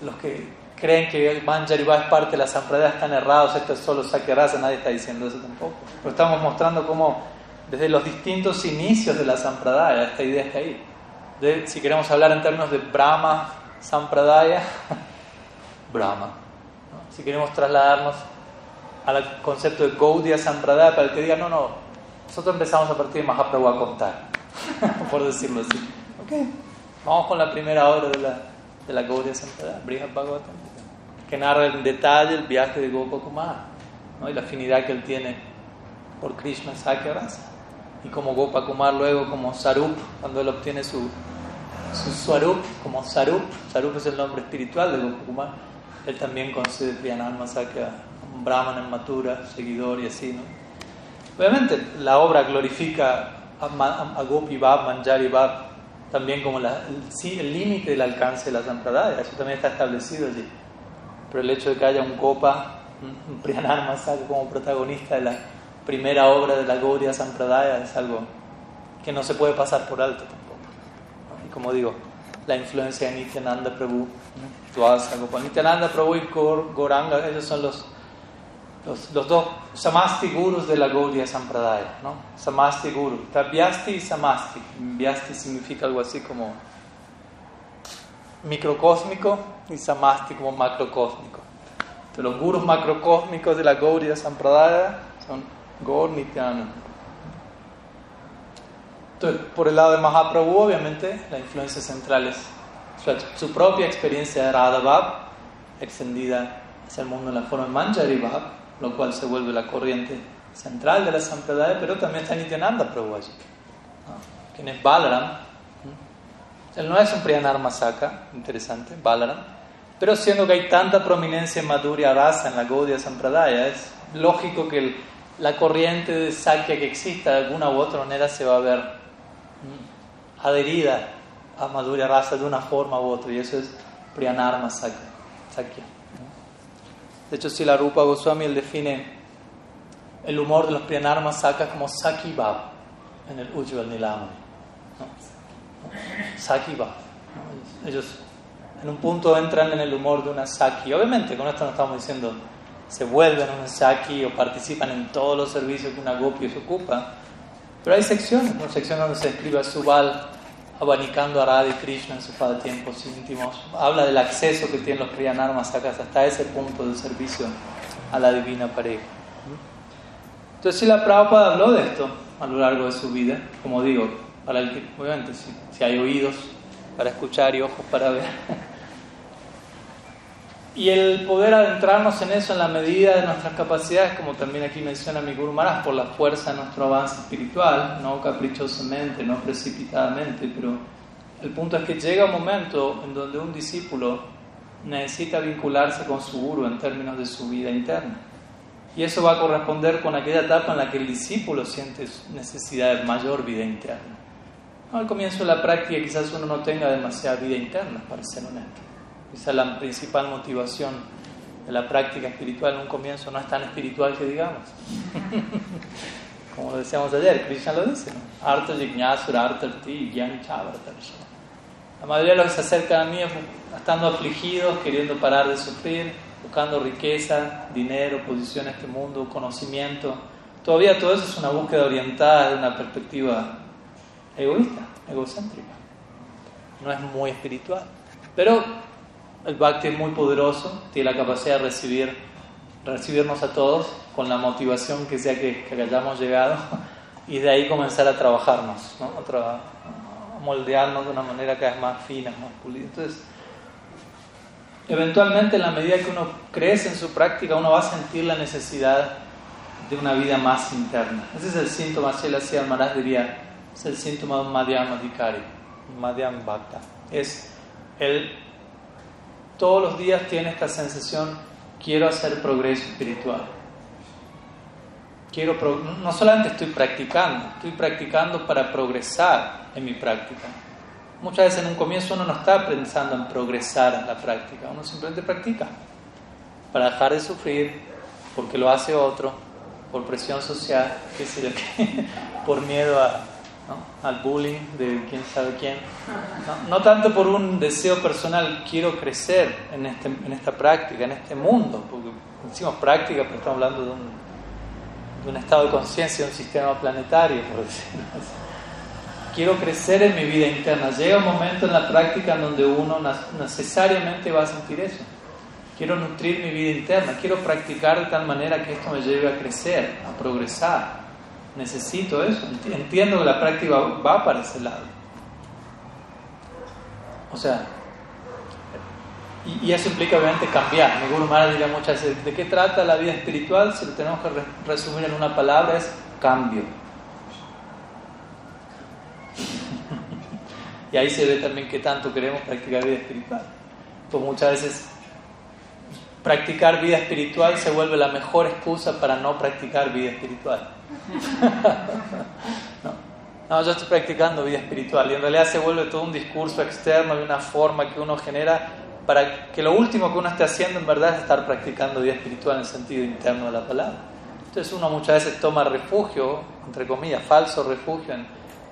Speaker 1: los que creen que Manjariva es parte de la Sampradaya están errados, esto es solo Sakyarasa, nadie está diciendo eso tampoco. Pero estamos mostrando cómo desde los distintos inicios de la Sampradaya esta idea está ahí. si queremos hablar en términos de Brahma Sampradaya, Brahma. Si queremos trasladarnos al concepto de Gaudiya Sampradaya, para el que diga, no, no, nosotros empezamos a partir de Mahaprabhu a contar, por decirlo así. Okay. Vamos con la primera obra de la, de la Gaudiya Sampradaya, Brihad Bhagavatam que narra en detalle el viaje de Gopakumar ¿no? y la afinidad que él tiene por Krishna Sakyarasa. Y como Gopakumar luego como Sarup, cuando él obtiene su, su Swarup, como Sarup, Sarup es el nombre espiritual de Gopakumar, él también concede Priyanarma Sakya, un brahman en matura, seguidor y así. ¿no? Obviamente la obra glorifica a, Gopi Bab, Manjari Bab, también como la, el límite del alcance de la Sampradaya, eso también está establecido allí pero el hecho de que haya un Copa, un Priyanarma como protagonista de la primera obra de la Gaudiya Sampradaya es algo que no se puede pasar por alto tampoco. Y como digo, la influencia de Nityananda Prabhu, ¿no? Nityananda Prabhu y Goranga, ellos son los, los, dos Samasti Gurus de la Gaudiya Sampradaya, ¿no? Samasti Guru, Vyasti y Samasti. Vyasti significa algo así como microcósmico y samasti como macrocósmico. Entonces, los gurus macrocósmicos de la Gaudiya Sampradaya son Gaur Nityananda. Entonces, por el lado de Mahaprabhu, obviamente, la influencia central es su, propia experiencia de Radha extendida hacia el mundo en la forma de Manjari lo cual se vuelve la corriente central de la Sampradaya, pero también está Nityananda Prabhu allí, quien es Balaram. Él no es un Priyanarma Saka, interesante, Balaram, pero siendo que hay tanta prominencia en Madhurya Rasa, en la Gaudiya Sampradaya, es lógico que la corriente de Sakya que exista de alguna u otra manera se va a ver adherida a Madhurya Rasa de una forma u otra, y eso es Priyanarma Sakya. De hecho, si la Rupa Goswami define el humor de los Priyanarma Sakas como Saki Bhav en el Ujjval Nilamani. Saki Bhav. Ellos en un punto entran en el humor de una Saki. Obviamente, con esto no estamos diciendo se vuelven un Saki o participan en todos los servicios que una Gopi se ocupa. Pero hay secciones, una sección donde se escribe Subal abanicando a Radha y Krishna en sus tiempos íntimos. Habla del acceso que tienen los Priyanarma Sakas hasta ese punto de servicio a la divina pareja. Entonces, si la Prabhupada habló de esto a lo largo de su vida, como digo, para el que, obviamente, si hay oídos para escuchar y ojos para ver. Y el poder adentrarnos en eso en la medida de nuestras capacidades, como también aquí menciona mi Guru Maharaj, por la fuerza de nuestro avance espiritual, no caprichosamente, no precipitadamente, pero el punto es que llega un momento en donde un discípulo necesita vincularse con su Guru en términos de su vida interna. Y eso va a corresponder con aquella etapa en la que el discípulo siente necesidad de mayor vida interna. Al comienzo de la práctica quizás uno no tenga demasiada vida interna, para ser honesto. Esa es la principal motivación de la práctica espiritual. En un comienzo no es tan espiritual que digamos. Como decíamos ayer, Krishna lo dice, Arta jignasura, arta La mayoría de los que se acercan a mí estando afligidos, queriendo parar de sufrir, buscando riqueza, dinero, posición en este mundo, conocimiento. Todavía todo eso es una búsqueda orientada de una perspectiva egoísta, egocéntrica. No es muy espiritual. Pero el Bhakti es muy poderoso, tiene la capacidad de recibir, recibirnos a todos con la motivación que sea que, hayamos llegado y de ahí comenzar a trabajarnos, ¿no? a, moldearnos de una manera cada vez más fina, más pulida. Entonces, eventualmente en la medida que uno crece en su práctica, uno va a sentir la necesidad de una vida más interna. Ese es el síntoma, si él hacía Maharaj diría, es el síntoma de un Madhyam Adhikari, Madhyam Bhakta. Es el todos los días tiene esta sensación, quiero hacer progreso espiritual. Quiero no solamente estoy practicando, estoy practicando para progresar en mi práctica. Muchas veces en un comienzo uno no está pensando en progresar en la práctica, uno simplemente practica para dejar de sufrir porque lo hace otro, por presión social, qué sé por miedo a, al bullying de quién sabe quién. No, tanto por un deseo personal, quiero crecer en, este, en esta práctica, en este mundo, porque decimos práctica, pero estamos hablando de un, de un estado de conciencia, de un sistema planetario, por decirlo así. Quiero crecer en mi vida interna. Llega un momento en la práctica en donde uno necesariamente va a sentir eso. Quiero nutrir mi vida interna, quiero practicar de tal manera que esto me lleve a crecer, a progresar necesito eso, entiendo que la práctica va para ese lado. O sea, y, eso implica obviamente cambiar. Mi Guru diría muchas veces, ¿de qué trata la vida espiritual? Si lo tenemos que resumir en una palabra es cambio. y ahí se ve también que tanto queremos practicar vida espiritual. Pues muchas veces practicar vida espiritual se vuelve la mejor excusa para no practicar vida espiritual. no. yo estoy practicando vida espiritual y en realidad se vuelve todo un discurso externo y una forma que uno genera para que lo último que uno esté haciendo en verdad es estar practicando vida espiritual en el sentido interno de la palabra. Entonces uno muchas veces toma refugio, entre comillas, falso refugio en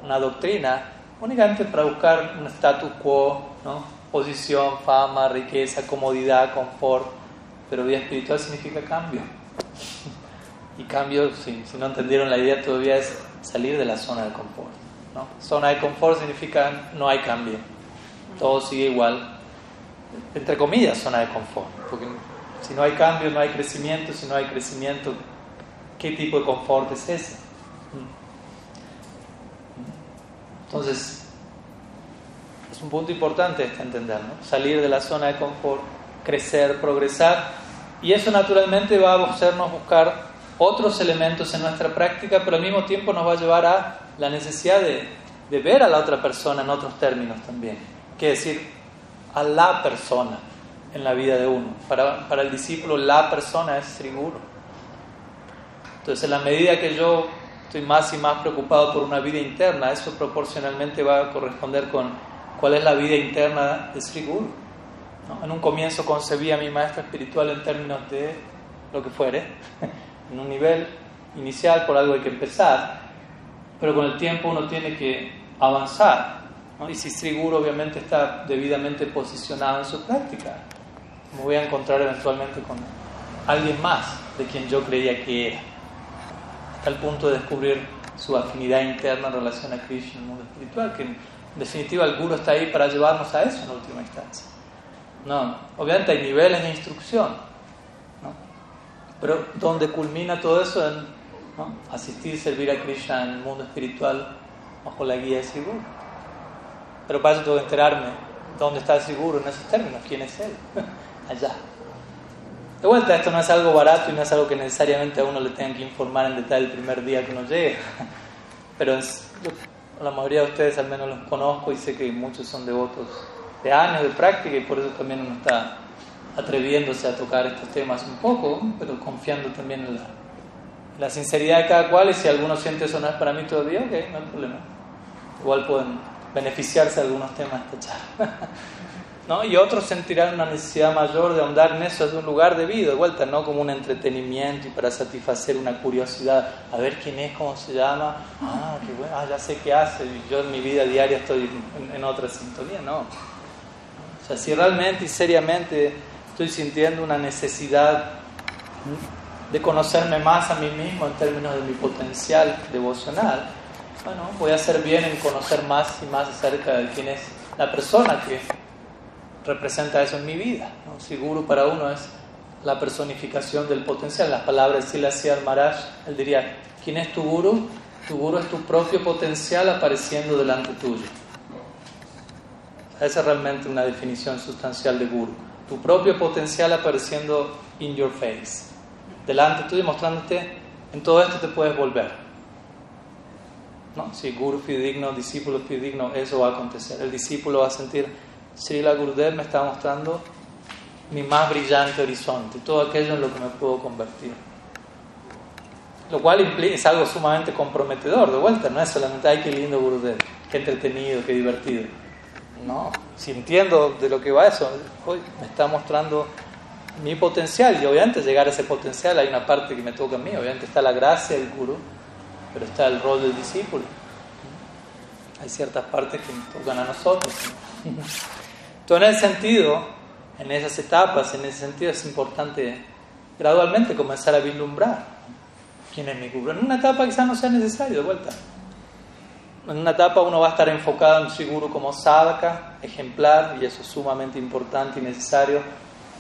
Speaker 1: una doctrina únicamente para buscar un status quo, ¿no? posición, fama, riqueza, comodidad, confort, pero vida espiritual significa cambio. Y cambio, si, no entendieron la idea todavía, es salir de la zona de confort. ¿no? Zona de confort significa no hay cambio, todo sigue igual, entre comillas, zona de confort, porque si no hay cambio, no hay crecimiento, si no hay crecimiento, ¿qué tipo de confort es ese? Entonces, es un punto importante este entender, ¿no? salir de la zona de confort, crecer, progresar, y eso naturalmente va a hacernos buscar otros elementos en nuestra práctica, pero al mismo tiempo nos va a llevar a la necesidad de, de ver a la otra persona en otros términos también. Que decir, a la persona en la vida de uno. Para, para el discípulo, la persona es Sri Entonces, en la medida que yo estoy más y más preocupado por una vida interna, eso proporcionalmente va a corresponder con cuál es la vida interna de Sri Guru. En un comienzo concebí a mi maestro espiritual en términos de lo que fuere, en un nivel inicial, por algo hay que empezar, pero con el tiempo uno tiene que avanzar. Y si Sri Guru obviamente está debidamente posicionado en su práctica, me voy a encontrar eventualmente con alguien más de quien yo creía que era hasta el punto de descubrir su afinidad interna en relación a Krishna, en el mundo espiritual, que en definitiva el Guru está ahí para llevarnos a eso en última instancia. No, obviamente hay niveles de instrucción, ¿no? Pero donde culmina todo eso en ¿no? asistir servir a Krishna en el mundo espiritual bajo la guía de Siguro. Pero para eso tengo que enterarme dónde está el Siguro en esos términos, quién es él, allá. De vuelta, esto no es algo barato y no es algo que necesariamente a uno le tengan que informar en detalle el primer día que uno llegue. Pero la mayoría de ustedes al menos los conozco y sé que muchos son devotos de años de práctica y por eso también uno está atreviéndose a tocar estos temas un poco, pero confiando también en la, sinceridad de cada cual y si alguno siente eso no es para mí todavía, ok, no hay problema. Igual pueden beneficiarse de algunos temas de esta charla. ¿no? Y otros sentirán una necesidad mayor de ahondar en eso desde un lugar debido, de vuelta, no como un entretenimiento y para satisfacer una curiosidad, a ver quién es, cómo se llama, ah, qué bueno, ah, ya sé qué hace, yo en mi vida diaria estoy en, otra sintonía, no. O sea, si realmente y seriamente estoy sintiendo una necesidad de conocerme más a mí mismo en términos de mi potencial devocional, bueno, voy a hacer bien en conocer más y más acerca de quién es la persona que representa eso en mi vida. ¿no? Si Guru para uno es la personificación del potencial, las palabras de Silasya Maharaj, él diría, ¿quién es tu Guru? Tu Guru es tu propio potencial apareciendo delante tuyo. Esa es realmente una definición sustancial de Guru. Tu propio potencial apareciendo in your face. Delante tuyo, mostrándote, en todo esto te puedes volver. ¿No? Si Guru fidedigno, discípulo fidedigno, eso va a acontecer. El discípulo va a sentir Srila Gurudev me está mostrando mi más brillante horizonte, todo aquello en lo que me puedo convertir. Lo cual implica, es algo sumamente comprometedor, de vuelta, no es solamente, ay, qué lindo Gurudev, qué entretenido, qué divertido. No, si entiendo de lo que va eso, hoy me está mostrando mi potencial y obviamente llegar a ese potencial hay una parte que me toca a mí, obviamente está la gracia del guru, pero está el rol del discípulo. Hay ciertas partes que nos tocan a nosotros. Entonces, en ese sentido, en esas etapas, en ese sentido es importante gradualmente comenzar a vislumbrar quién es mi guru. En una etapa quizás no sea necesario, de vuelta. En una etapa uno va a estar enfocado en su guru como sadhaka, ejemplar, y eso es sumamente importante y necesario.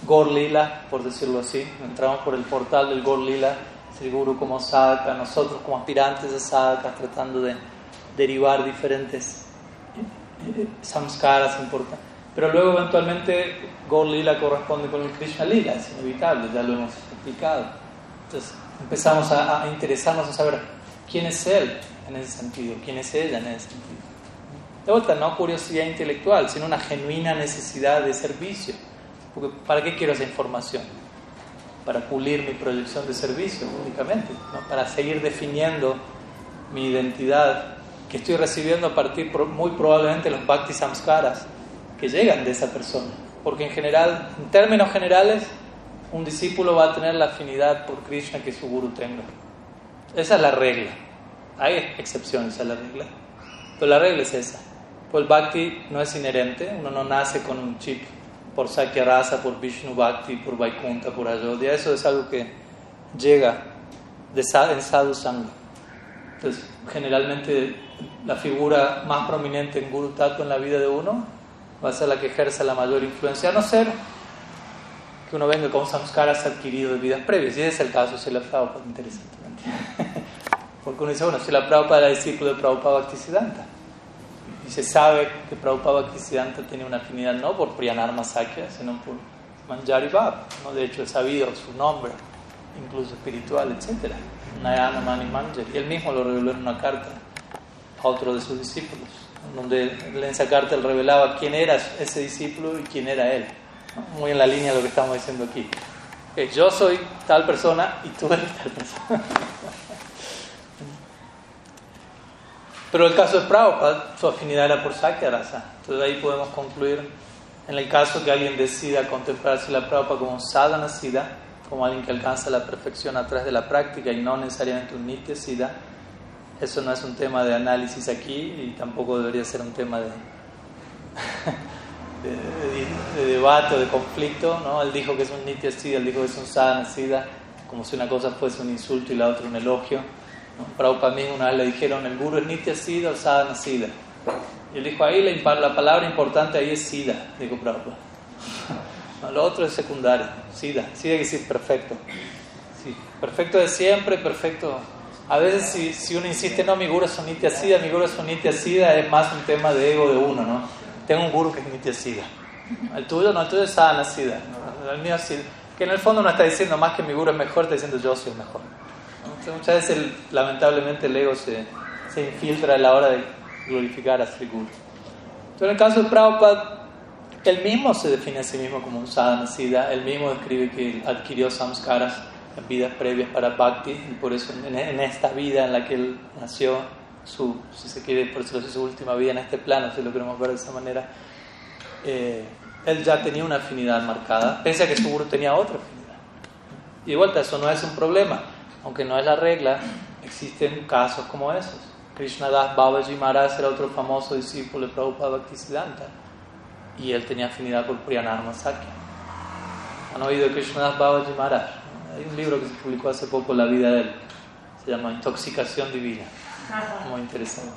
Speaker 1: Gorlila, por decirlo así. Entramos por el portal del Gorlila, Guru como sadhaka, nosotros como aspirantes de sadhaka, tratando de derivar diferentes samskaras importantes. Pero luego eventualmente Gaur Lila corresponde con el Krishna Lila, es inevitable, ya lo hemos explicado. Entonces empezamos a, interesarnos en saber quién es él en ese sentido, quién es ella en ese sentido. De vuelta, no curiosidad intelectual, sino una genuina necesidad de servicio. ¿para qué quiero esa información? Para pulir mi proyección de servicio únicamente, ¿no? para seguir definiendo mi identidad que estoy recibiendo a partir muy probablemente los Bhakti Samskaras que llegan de esa persona. Porque en general, en términos generales, un discípulo va a tener la afinidad por Krishna que su guru tenga. Esa es la regla. Hay excepciones a la regla. Pero la regla es esa. Pues el bhakti no es inherente, uno no nace con un chip por Sakya Rasa, por Vishnu Bhakti, por Vaikunta, por Ayodhya. Eso es algo que llega de, en sadhu sangha. Entonces, generalmente la figura más prominente en Guru Tattva en la vida de uno va a ser la que ejerce la mayor influencia, a no ser que uno venga con samskaras adquiridos de vidas previas. Y ese es el caso de Sila Prabhupada, interesantemente. Porque uno dice, bueno, Sila Prabhupada era discípulo de Prabhupada Bhaktisiddhanta. Y se sabe que Prabhupada Bhaktisiddhanta tiene una afinidad no por Priyanarma Sakya, sino por Manjari Bab. ¿no? De hecho, es sabido su nombre. incluso espiritual, etc. Nayana Mani Manjari. Él mismo lo reveló en una carta a otro de sus discípulos, donde en esa carta él revelaba quién era ese discípulo y quién era él. Muy en la línea de lo que estamos diciendo aquí. Que yo soy tal persona y tú eres tal persona. Pero el caso de Prabhupada, su afinidad era por Rasa. Entonces ahí podemos concluir, en el caso que alguien decida contemplarse la Prabhupada como sadhana siddha, como alguien que alcanza la perfección a través de la práctica y no necesariamente un nitya siddha, eso no es un tema de análisis aquí y tampoco debería ser un tema de, de, debate o de conflicto. ¿no? Él dijo que es un nitya siddha, él dijo que es un sadhana siddha, como si una cosa fuese un insulto y la otra un elogio. Prabhupada mismo una vez le dijeron, el guru es Nitya Siddha o Sadhana Siddha. Y él dijo, ahí la, palabra importante ahí es Siddha, dijo Prabhupada. lo otro es secundario, Siddha. Siddha quiere decir perfecto. Sí, perfecto de siempre, perfecto. A veces si, si uno insiste, no, mi guru es un Nitya Siddha, mi guru es un Nitya Siddha, es más un tema de ego de uno, ¿no? Tengo un guru que es Nitya. El tuyo no, el tuyo es Sadhana Siddha. El mío es Que en el fondo no está diciendo más que mi guru es mejor, está diciendo yo soy el mejor muchas veces, lamentablemente, el ego se, se, infiltra a la hora de glorificar a Sri Guru. Entonces, en el caso de Prabhupada, él mismo se define a sí mismo como un sadhana siddha, él mismo describe que adquirió samskaras en vidas previas para bhakti, y por eso en, esta vida en la que él nació, su, si se quiere, por eso su última vida en este plano, si lo queremos ver de esa manera, eh, él ya tenía una afinidad marcada, pese a que su guru tenía otra afinidad. Y de vuelta, eso no es un problema aunque no es la regla, existen casos como esos. Krishnadas Babaji Maharaj era otro famoso discípulo de Prabhupada Bhaktisiddhanta y él tenía afinidad por Priyanarma Sakya. ¿Han oído de Krishnadas Babaji Maharaj? Hay un libro que se publicó hace poco, La vida de él, se llama Intoxicación Divina, muy interesante.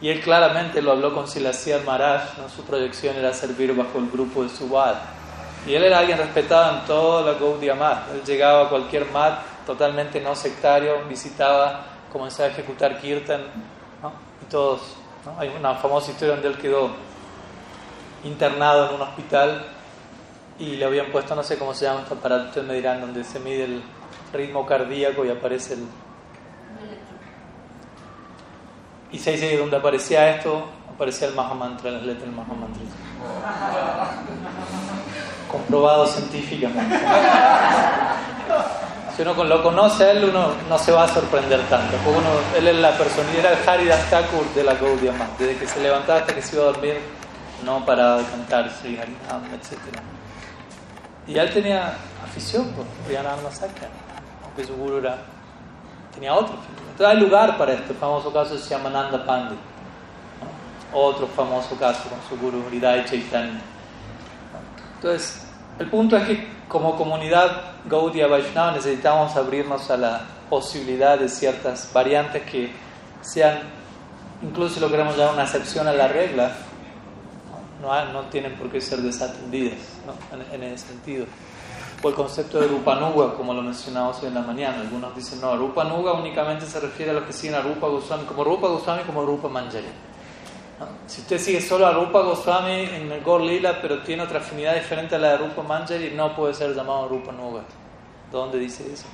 Speaker 1: Y él claramente lo habló con Silasiyar Maharaj, su proyección era servir bajo el grupo de Subal. Y él era alguien respetado en toda la Gaudiya Mat. Él llegaba a cualquier mat totalmente no sectario, visitaba, comenzaba a ejecutar kirtan, y todos. Hay una famosa historia donde él quedó internado en un hospital y le habían puesto, no sé cómo se llama este aparato, ustedes me dirán, donde se mide el ritmo cardíaco y aparece el... Y se dice donde aparecía esto, aparecía el Mahamantra, las letras del Mahamantra. Comprobado científicamente. Si uno lo conoce a él, uno no se va a sorprender tanto. Él es la personalidad, el Haridas Thakur de la Gaudiya Desde que se levantaba hasta que se iba a dormir, no paraba de cantar Sri Harinam, etc. Y él tenía afición por Priyanarma Sakya, aunque su guru era, tenía otro. Entonces hay lugar para esto. El famoso caso se llama Nanda Pandit. Otro famoso caso con su guru Hridaya Chaitanya. Entonces, el punto es que como comunidad Gaudiya Vaishnava necesitamos abrirnos a la posibilidad de ciertas variantes que sean, incluso si lo queremos llamar una excepción a la regla, no, no tienen por qué ser desatendidas en, ese sentido. O el concepto de Rupanuga, como lo mencionamos hoy en la mañana. Algunos dicen, no, Rupanuga únicamente se refiere a los que siguen a Rupa Goswami, como Rupa Goswami, como Rupa Manjari. Si usted sigue solo a Rupa Goswami en el Gor Lila, pero tiene otra afinidad diferente a la de Rupa Manjari, no puede ser llamado Rupa Nuga. ¿Dónde dice eso?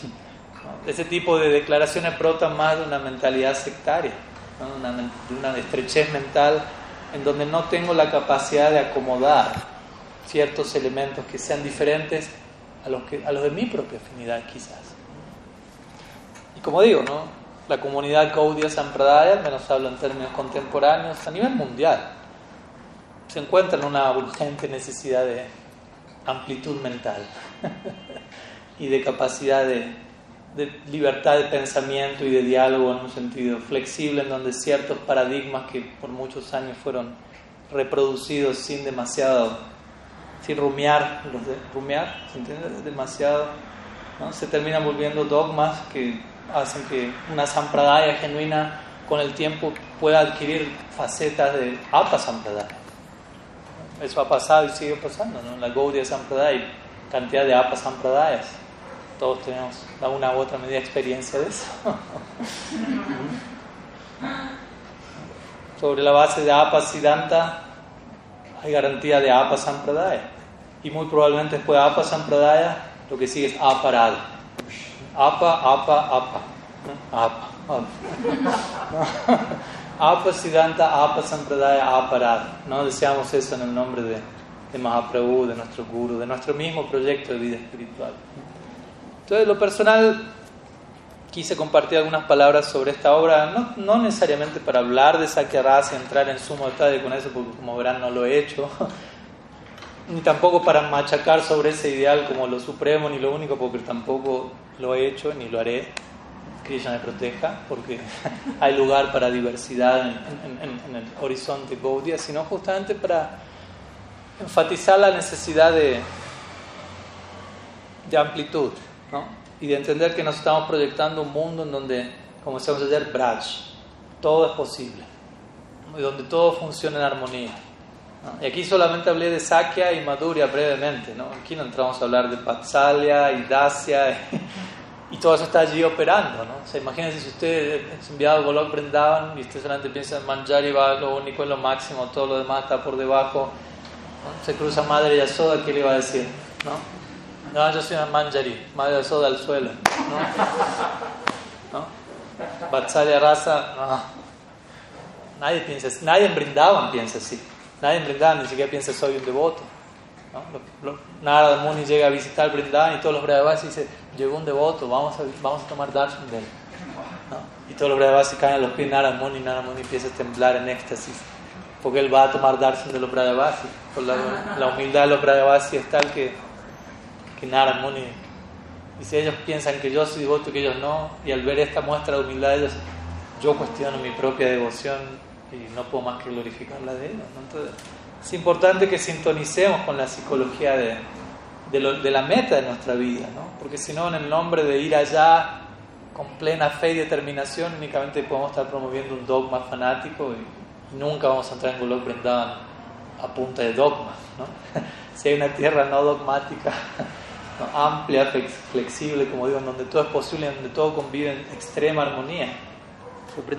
Speaker 1: Ese tipo de declaraciones brotan más de una mentalidad sectaria, de una estrechez mental en donde no tengo la capacidad de acomodar ciertos elementos que sean diferentes a los, que, a los de mi propia afinidad quizás. Y como digo, ¿no? la comunidad Gaudiya Sampradaya, menos hablo en términos contemporáneos, a nivel mundial, se encuentra en una urgente necesidad de amplitud mental y de capacidad de, de, libertad de pensamiento y de diálogo en un sentido flexible, en donde ciertos paradigmas que por muchos años fueron reproducidos sin demasiado, sin rumiar, los rumiar, ¿se entiende? Demasiado, ¿no? se terminan volviendo dogmas que hacen que una sampradaya genuina con el tiempo pueda adquirir facetas de apa sampradaya. Eso ha pasado y sigue pasando, ¿no? En la Gaudiya Sampradaya cantidad de apa sampradayas. Todos tenemos de una u otra medida experiencia de eso. Sobre la base de apa siddhanta hay garantía de apa sampradaya. Y muy probablemente después de apa sampradaya lo que sigue es aparad. Apa, apa, apa. Apa, apa. Siddhanta, Apa Sampradaya, Aparad. No deseamos eso en el nombre de, de Mahaprabhu, de nuestro Guru, de nuestro mismo proyecto de vida espiritual. Entonces, lo personal, quise compartir algunas palabras sobre esta obra, no, necesariamente para hablar de Sakyarasa y entrar en sumo detalle con eso, porque como verán no lo he hecho, ni tampoco para machacar sobre ese ideal como lo supremo, ni lo único, porque tampoco lo he hecho ni lo haré Krishna me proteja, porque hay lugar para diversidad en, el horizonte Gaudiya, sino justamente para enfatizar la necesidad de, de amplitud, ¿no? Y de entender que nos estamos proyectando un mundo en donde, como decíamos ayer, Braj, todo es posible, y donde todo funciona en armonía. Y aquí solamente hablé de Sakya y Madhurya brevemente, ¿no? aquí no entramos a hablar de Patsalya y Dasya y todo eso está allí operando, ¿no? O sea, imagínense si usted es enviado a Golok Brindavan y usted solamente piensa en Manjari va lo único es lo máximo, todo lo demás está por debajo. Se cruza Madre Yasoda, ¿qué le va a decir? ¿No? No, yo soy una Manjari, Madre Yasoda al suelo. ¿No? ¿No? Vatsalya Rasa, no. Nadie piensa nadie en Brindavan piensa así. Nadie en Brindavan ni siquiera piensa soy un devoto. ¿no? Narada Muni llega a visitar Brindavan y todos los Brahmavasis dicen, llegó un devoto, vamos a, vamos a tomar darshan de él. Y todos los Brahmavasis caen a los pies de Narada Muni y Narada Muni empieza a temblar en éxtasis. Porque él va a tomar darshan de los Brahmavasis. La, la, humildad de los Brahmavasis es tal que, que Narada Muni y si ellos piensan que yo soy devoto y que ellos no, y al ver esta muestra de humildad, ellos, yo cuestiono mi propia devoción y no puedo más que glorificarla de ellos. Entonces, es importante que sintonicemos con la psicología de, de, la meta de nuestra vida, ¿no? porque si no, en el nombre de ir allá con plena fe y determinación, únicamente podemos estar promoviendo un dogma fanático y, nunca vamos a entrar en Golok Brindavan a punta de dogma. ¿no? si hay una tierra no dogmática, amplia, flexible, como digo, en donde todo es posible, en donde todo convive en extrema armonía, fue.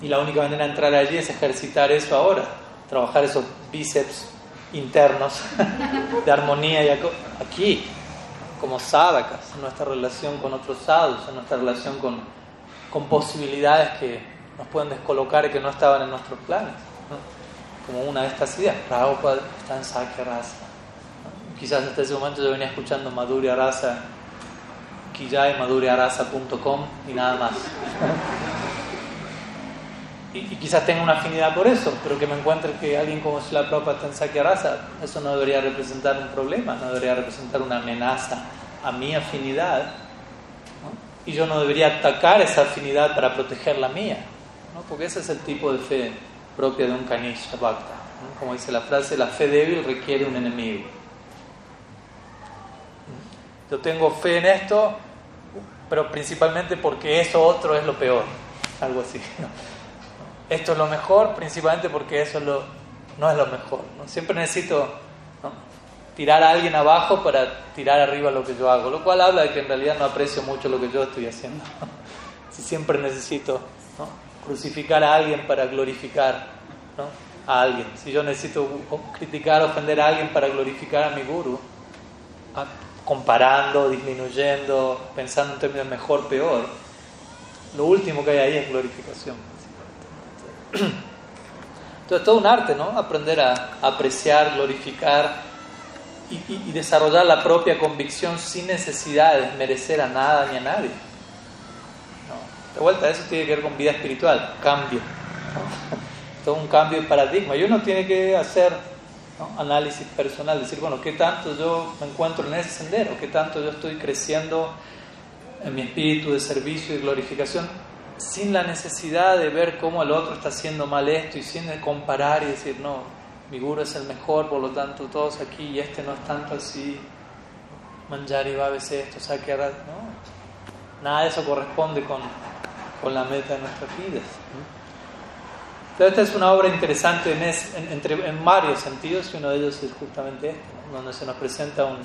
Speaker 1: Y la única manera de entrar allí es ejercitar eso ahora trabajar esos bíceps internos de armonía y aquí, como sadakas, en nuestra relación con otros sadhus, en nuestra relación con, posibilidades que nos pueden descolocar y que no estaban en nuestros planes. Como una de estas ideas, Prabhupada está en Sakya. Quizás hasta ese momento yo venía escuchando Madhurya Rasa, Kijay, madhuryarasa.com y nada más y, quizás tenga una afinidad por eso, pero que me encuentre que alguien como Srila Prabhupada está en Rasa, eso no debería representar un problema, no debería representar una amenaza a mi afinidad. Y yo no debería atacar esa afinidad para proteger la mía, ¿no? porque ese es el tipo de fe propia de un Kanishta Bhakta. Como dice la frase, la fe débil requiere un enemigo. Yo tengo fe en esto, pero principalmente porque eso otro es lo peor, algo así esto es lo mejor, principalmente porque eso lo, no es lo mejor. ¿no? Siempre necesito tirar a alguien abajo para tirar arriba lo que yo hago, lo cual habla de que en realidad no aprecio mucho lo que yo estoy haciendo. si siempre necesito crucificar a alguien para glorificar a alguien, si yo necesito criticar, ofender a alguien para glorificar a mi guru, comparando, disminuyendo, pensando en términos mejor, peor, lo último que hay ahí es glorificación. Entonces, todo un arte, ¿no? Aprender a apreciar, glorificar y, desarrollar la propia convicción sin necesidad de desmerecer a nada ni a nadie. De vuelta, eso tiene que ver con vida espiritual, cambio. Todo un cambio de paradigma. Y uno tiene que hacer análisis personal, decir, bueno, ¿qué tanto yo me encuentro en ese sendero? ¿Qué tanto yo estoy creciendo en mi espíritu de servicio y glorificación? sin la necesidad de ver cómo el otro está haciendo mal esto y sin comparar y decir, no, mi guru es el mejor, por lo tanto todos aquí y este no es tanto así, manjar y veces esto, o sea que no, nada de eso corresponde con, con la meta de nuestras vidas. Entonces, esta es una obra interesante en, en, entre, en varios sentidos y uno de ellos es justamente este, donde se nos presenta un,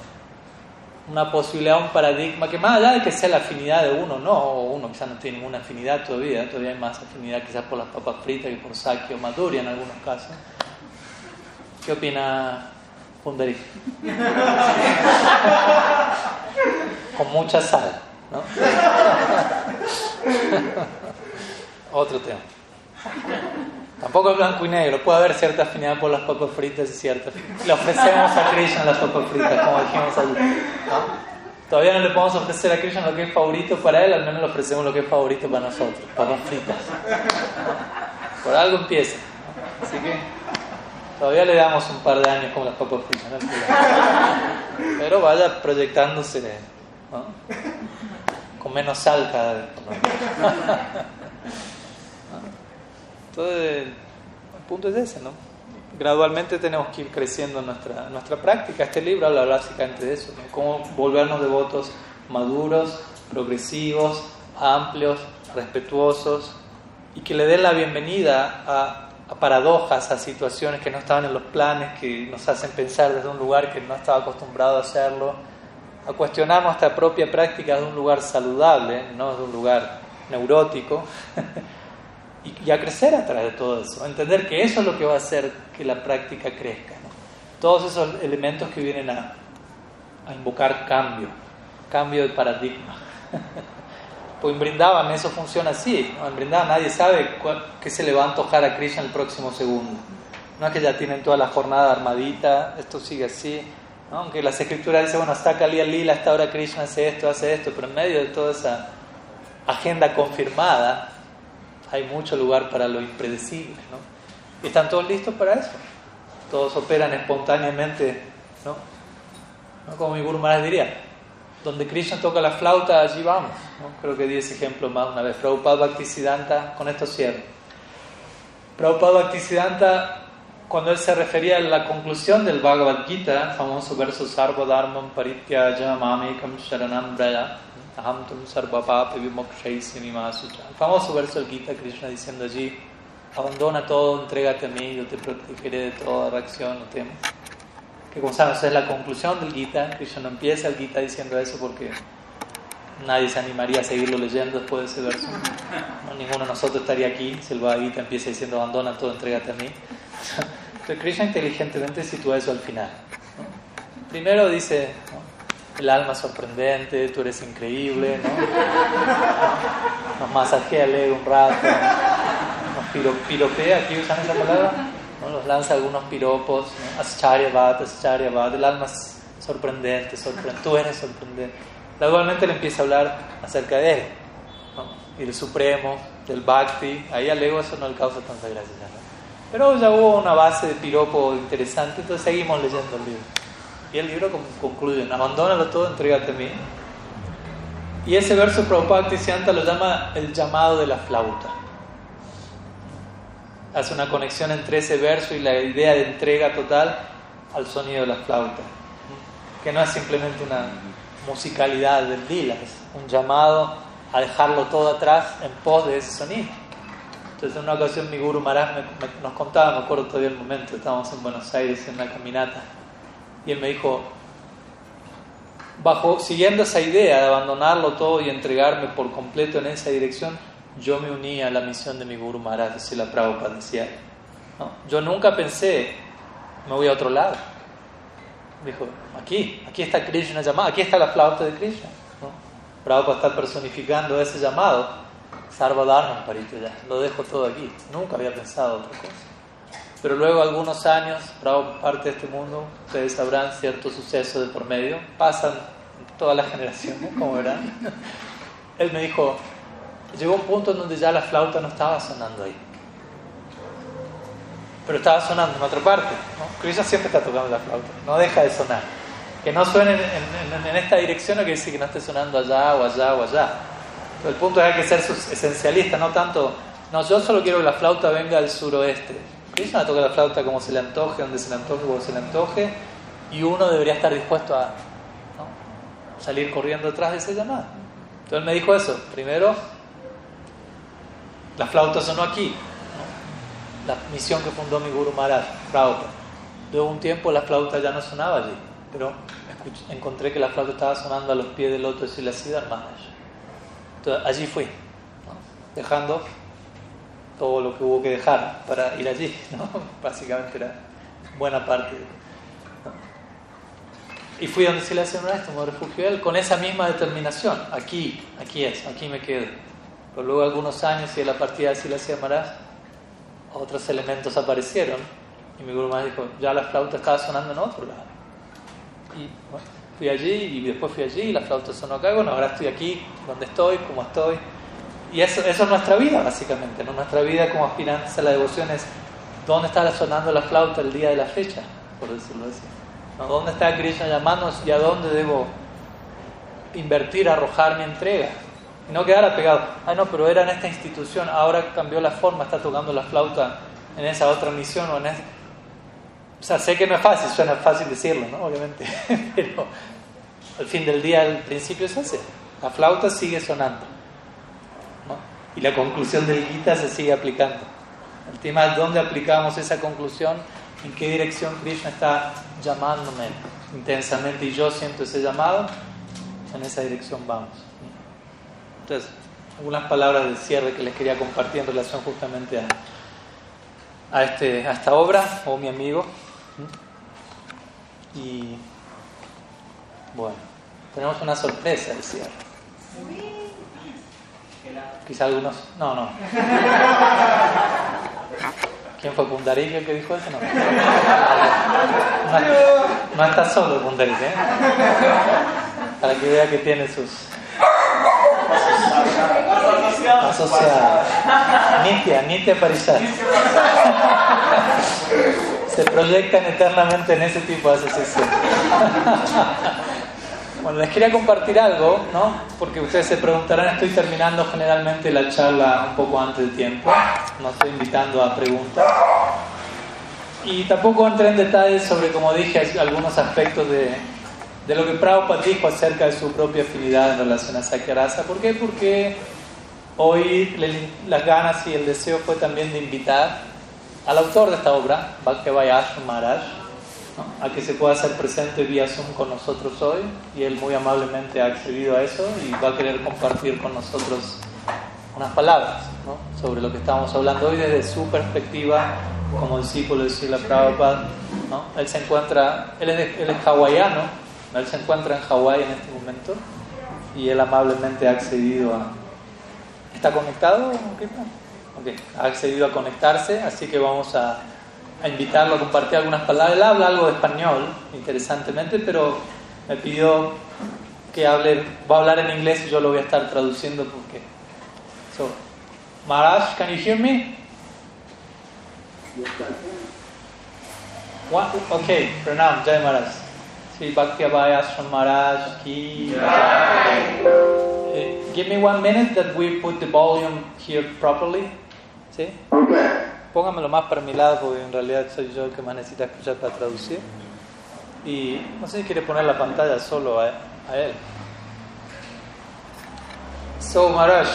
Speaker 1: una posibilidad, un paradigma que más allá de que sea la afinidad de uno, no, o uno quizás no tiene ninguna afinidad todavía, todavía hay más afinidad quizás por las papas fritas que por sake o maduri en algunos casos. ¿Qué opina Pundari. Con mucha sal, ¿no? Otro tema. Tampoco es blanco y negro, puede haber cierta afinidad por las papas fritas y cierta. Le ofrecemos a Krishna las papas fritas, como dijimos allí. Todavía no le podemos ofrecer a Krishna lo que es favorito para él, al menos le ofrecemos lo que es favorito para nosotros, papas fritas. Por algo empieza. Así que todavía le damos un par de años con las papas fritas. Pero vaya proyectándose con menos sal cada vez. Entonces, el punto es ese, ¿no? Gradualmente tenemos que ir creciendo nuestra, nuestra práctica. Este libro habla básicamente de eso, ¿no? Cómo volvernos devotos maduros, progresivos, amplios, respetuosos y que le den la bienvenida a, a paradojas, a situaciones que no estaban en los planes, que nos hacen pensar desde un lugar que no estaba acostumbrado a hacerlo, a cuestionar nuestra propia práctica desde un lugar saludable, no desde un lugar neurótico. y, a crecer a través de todo eso, a entender que eso es lo que va a hacer que la práctica crezca. Todos esos elementos que vienen a, a invocar cambio, cambio de paradigma. pues en Brindavan eso funciona así, en Brindavan nadie sabe qué se le va a antojar a Krishna el próximo segundo. No es que ya tienen toda la jornada armadita, esto sigue así, aunque las escrituras dicen, bueno, está Kali Lila, hasta ahora Krishna hace esto, hace esto, pero en medio de toda esa agenda confirmada, hay mucho lugar para lo impredecible, ¿no? Están todos listos para eso. Todos operan espontáneamente, ¿no? Como mi Guru Maharaj diría, donde Krishna toca la flauta, allí vamos. ¿no? Creo que di ese ejemplo más una vez. Prabhupada Bhaktisiddhanta, con esto cierro. Prabhupada Bhaktisiddhanta, cuando él se refería a la conclusión del Bhagavad Gita, famoso verso Sarva Dharmam Parityaya Mamekam Sharanam Braya, el famoso verso del Gita, Krishna diciendo allí, abandona todo, entrégate a mí, yo te protegeré de toda reacción o tema. Que como sabes, es la conclusión del Gita, Krishna no empieza el Gita diciendo eso porque nadie se animaría a seguirlo leyendo después de ese verso. ninguno de nosotros estaría aquí si el Bhagavad Gita empieza diciendo abandona todo, entrégate a mí. Entonces Krishna inteligentemente sitúa eso al final. Primero dice, el alma sorprendente, tú eres increíble, ¿no? Nos masajea el ego un rato, nos piropea, aquí usan esa palabra, ¿no? nos lanza algunos piropos, ¿no? Ascharya el alma es sorprendente, sorprendente, tú eres sorprendente. Gradualmente le empieza a hablar acerca de él, ¿no? y del Supremo, del Bhakti, ahí al ego eso no le causa tanta gracia. ¿no? Pero ya hubo una base de piropo interesante, entonces seguimos leyendo el libro. Y el libro concluye, abandónalo todo, entrégate a mí. Y ese verso Prabhupada Tisianta lo llama el llamado de la flauta. Hace una conexión entre ese verso y la idea de entrega total al sonido de la flauta. Que no es simplemente una musicalidad del lila, es un llamado a dejarlo todo atrás en pos de ese sonido. Entonces en una ocasión mi Guru Maharaj nos contaba, me acuerdo todavía el momento, estábamos en Buenos Aires en una caminata y él me dijo, bajo, siguiendo esa idea de abandonarlo todo y entregarme por completo en esa dirección, yo me uní a la misión de mi Guru Maharaj, si la Prabhupada decía. Yo nunca pensé, me voy a otro lado. Dijo, aquí, aquí está Krishna llamado, aquí está la flauta de Krishna. ¿no? Prabhupada está personificando ese llamado. Sarva Dharma, ya, lo dejo todo aquí. Nunca había pensado otra cosa. Pero luego, algunos años, parte de este mundo, ustedes sabrán ciertos sucesos de por medio, pasan todas las generaciones, como verán. Él me dijo, llegó un punto en donde ya la flauta no estaba sonando ahí. Pero estaba sonando en otra parte. ¿no? Siempre está tocando la flauta, no deja de sonar. Que no suene en, esta dirección no quiere decir que no esté sonando allá o allá o allá. El punto es que hay que ser esencialista, no tanto, no, yo solo quiero que la flauta venga del suroeste Krishna toca la flauta como se le antoje, donde se le antoje, como se le antoje, y uno debería estar dispuesto a salir corriendo detrás de ese llamado. Entonces él me dijo eso. Primero, la flauta sonó aquí, la misión que fundó mi Guru Maharaj, flauta. Luego un tiempo la flauta ya no sonaba allí, pero encontré que la flauta estaba sonando a los pies del loto de Siddhar Maharaj. Entonces allí fui, dejando todo lo que hubo que dejar para ir allí, ¿no? Básicamente era buena parte. Y fui donde se le hace esto, me refugió él con esa misma determinación. Aquí, aquí es, aquí me quedo. Pero luego algunos años y de la partida de Silasya Maharaj, otros elementos aparecieron. Y mi Guru Maharaj dijo, ya la flauta estaba sonando en otro lado. Y bueno, fui allí y después fui allí y la flauta sonó acá. Bueno, ahora estoy aquí, donde estoy, como estoy. Y eso, eso es nuestra vida, básicamente. ¿no? Nuestra vida como aspirantes a la devoción es dónde está sonando la flauta el día de la fecha, por decirlo así. ¿No? ¿Dónde está Krishna llamándonos y a dónde debo invertir, arrojar mi entrega? Y no quedar apegado. Ay, no, pero era en esta institución, ahora cambió la forma, está tocando la flauta en esa otra misión o en ese... O sea, sé que no es fácil, suena fácil decirlo, ¿no? Obviamente. pero al fin del día, el principio es ese. La flauta sigue sonando. Y la conclusión del Gita se sigue aplicando. El tema es dónde aplicamos esa conclusión, en qué dirección Krishna está llamándome intensamente y yo siento ese llamado, en esa dirección vamos. Entonces, algunas palabras de cierre que les quería compartir en relación justamente a, a, este, a esta obra, o mi amigo. Y bueno, tenemos una sorpresa de cierre. Quizá algunos. No, no. ¿Quién fue Pundarillo que dijo eso? No. No, está solo Pundarillo, ¿eh? Para que vea que tiene sus. asociados. Nitya, Nitya Parishad. Se proyectan eternamente en ese tipo de asociación. Bueno, les quería compartir algo, ¿no? Porque ustedes se preguntarán, estoy terminando generalmente la charla un poco antes del tiempo, no estoy invitando a preguntas. Y tampoco entré en detalles sobre, como dije, algunos aspectos de, de lo que Prabhupada dijo acerca de su propia afinidad en relación a Sakyarasa. ¿Por qué? Porque hoy las ganas y el deseo fue también de invitar al autor de esta obra, Bhakti Maharaj, a que se pueda hacer presente vía Zoom con nosotros hoy y él muy amablemente ha accedido a eso y va a querer compartir con nosotros unas palabras sobre lo que estamos hablando hoy desde su perspectiva como discípulo de Srila Prabhupada. ¿no? Él se encuentra, él es, él es hawaiano, él se encuentra en Hawái en este momento y él amablemente ha accedido a... ¿Está conectado? Okay. Ha accedido a conectarse, así que vamos a a invitarlo a compartir algunas palabras. Él habla algo de español, interesantemente, pero me pidió que hable, va a hablar en inglés y yo lo voy a estar traduciendo porque. So, Maharaj, can you hear me? What? Okay, Pranam, Jai Maharaj. Sri Bhakti Ashram Maharaj ki. Uh, give me one minute that we put the volume here properly. ¿Sí? Okay. Póngamelo más para mi lado porque en realidad soy yo el que más necesita escuchar para traducir. Y no sé si quiere poner la pantalla solo a, a él. So Maharaj,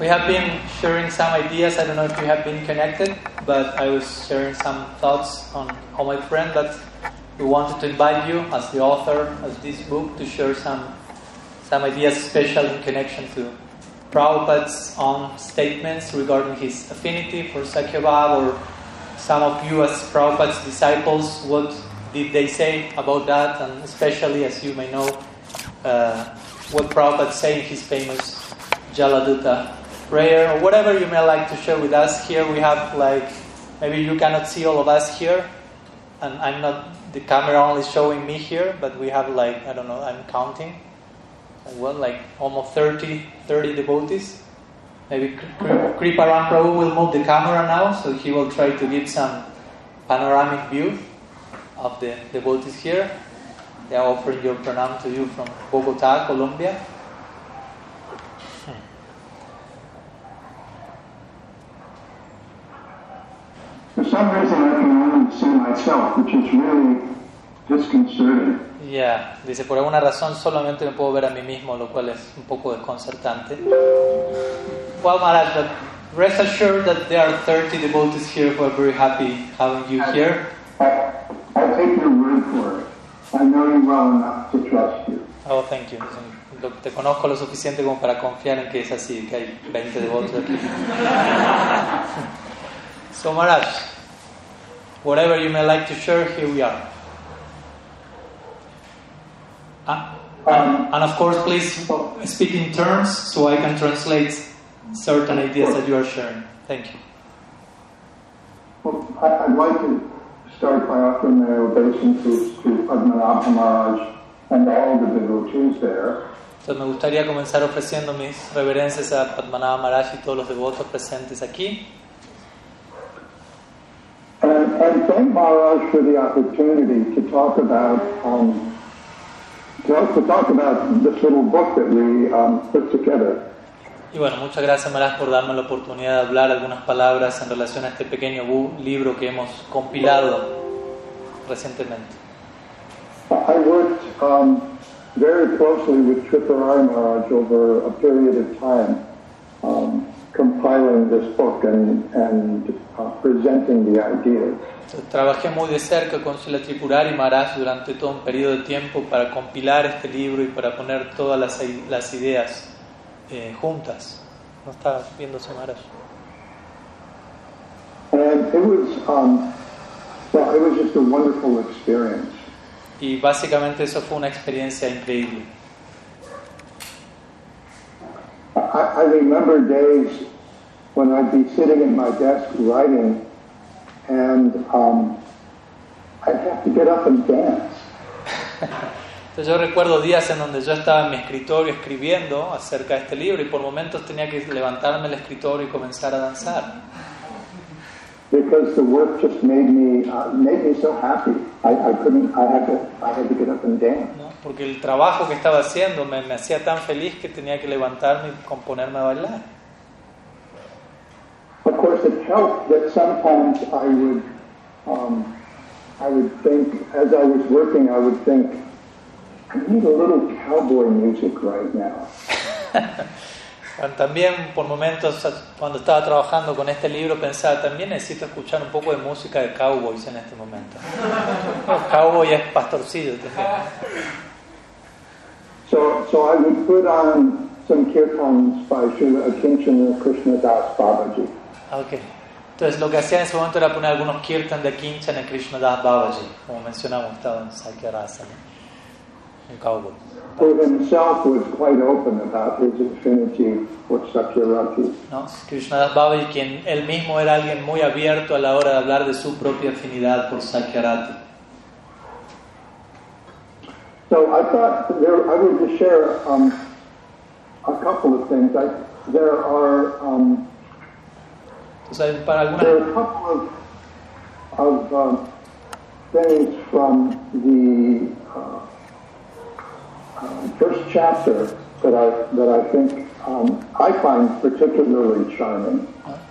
Speaker 1: we have been sharing some ideas. I don't know if you have been connected, but I was sharing some thoughts on how my friend that we wanted to invite you as the author of this book to share some some ideas special in connection to Prabhupada's own statements regarding his affinity for Sakyabhav or some of you as Prabhupada's disciples, what did they say about that? And especially, as you may know, uh, what Prabhupada said in his famous Jaladuta prayer, or whatever you may like to share with us. Here we have like, maybe you cannot see all of us here, and I'm not, the camera only showing me here, but we have like, I don't know, I'm counting well, like almost 30, 30 devotees. Maybe Kriparam Prabhu will move the camera now, so he will try to give some panoramic view of the devotees here. They are offering your pranam to you from Bogota, Colombia.
Speaker 2: For some reason, I can only see myself, which is really disconcerting.
Speaker 1: Ya, dice, por alguna razón solamente me puedo ver a mí mismo, lo cual es un poco desconcertante. Well, Maharaj, but rest assured that there are 30 devotees here who are very happy having you here.
Speaker 2: I, I take your word for it. I know you well enough to trust you.
Speaker 1: Oh, thank you. Te conozco lo suficiente como para confiar en que es así, que hay 20 devotos aquí. so, Maharaj, whatever you may like to share, here we are. Ah, and, and of course, please speak in terms so I can translate certain ideas that you are sharing. Thank you.
Speaker 2: Well, I- I'd like to start by offering my obeisances to Padmanabha Maharaj and all the devotees there.
Speaker 1: Entonces me gustaría comenzar ofreciendo mis reverencias a Padmanabha Maharaj y todos los devotos presentes aquí.
Speaker 2: And, and thank Maharaj for the opportunity to talk about um, to, to talk about this little book that we um, put together.
Speaker 1: Y bueno, muchas gracias Maharaj por darme la oportunidad de hablar algunas palabras en relación a este pequeño libro que hemos compilado recientemente.
Speaker 2: I worked um, very closely with Tripurari Maharaj over a period of time, um, compiling this book and, and presenting the ideas.
Speaker 1: Trabajé muy de cerca con Srila Tripurari Maharaj durante todo un periodo de tiempo para compilar este libro y para poner todas las, las ideas eh, juntas. ¿No está viéndose Maharaj?
Speaker 2: And it was, um, well, it was just a wonderful experience.
Speaker 1: Y básicamente eso fue una experiencia increíble.
Speaker 2: I, I remember days when I'd be sitting at my desk writing, and um, I'd have to get up and dance.
Speaker 1: Entonces yo recuerdo días en donde yo estaba en mi escritorio escribiendo acerca de este libro y por momentos tenía que levantarme del escritorio y comenzar a danzar.
Speaker 2: because the work just made me uh, made me so happy. I, I couldn't. I had to. I had to get up and dance.
Speaker 1: ¿no? Porque el trabajo que estaba haciendo me, me hacía tan feliz que tenía que levantarme y componerme a bailar.
Speaker 2: Of course, it helped that sometimes I would. Um, I would think as I was working. I would think. I need a little cowboy music right now.
Speaker 1: También por momentos cuando estaba trabajando con este libro pensaba, también necesito escuchar un poco de música de cowboys en este momento. Cowboy es pastorcillo.
Speaker 2: So, so I would put on some kirtans by Srila Akinchana Krishna Das Babaji.
Speaker 1: Ah, Ok. Entonces lo que hacía en ese momento era poner algunos kirtan de Kinchan en Krishnadas Babaji, como mencionamos, estaba en Sakya Rasa, ¿no? un cowboy.
Speaker 2: who himself was quite open about his affinity for Sakyarati.
Speaker 1: ¿no? Krishnadas Babaji, quien él mismo era alguien muy abierto a la hora de hablar de su propia afinidad por Sakyarati.
Speaker 2: So I thought there, I would just share um, a couple of things. I, there are um,
Speaker 1: Entonces, para algunas
Speaker 2: there are a couple of, um, things from the uh, uh, first chapter that I that I think um, I find particularly charming.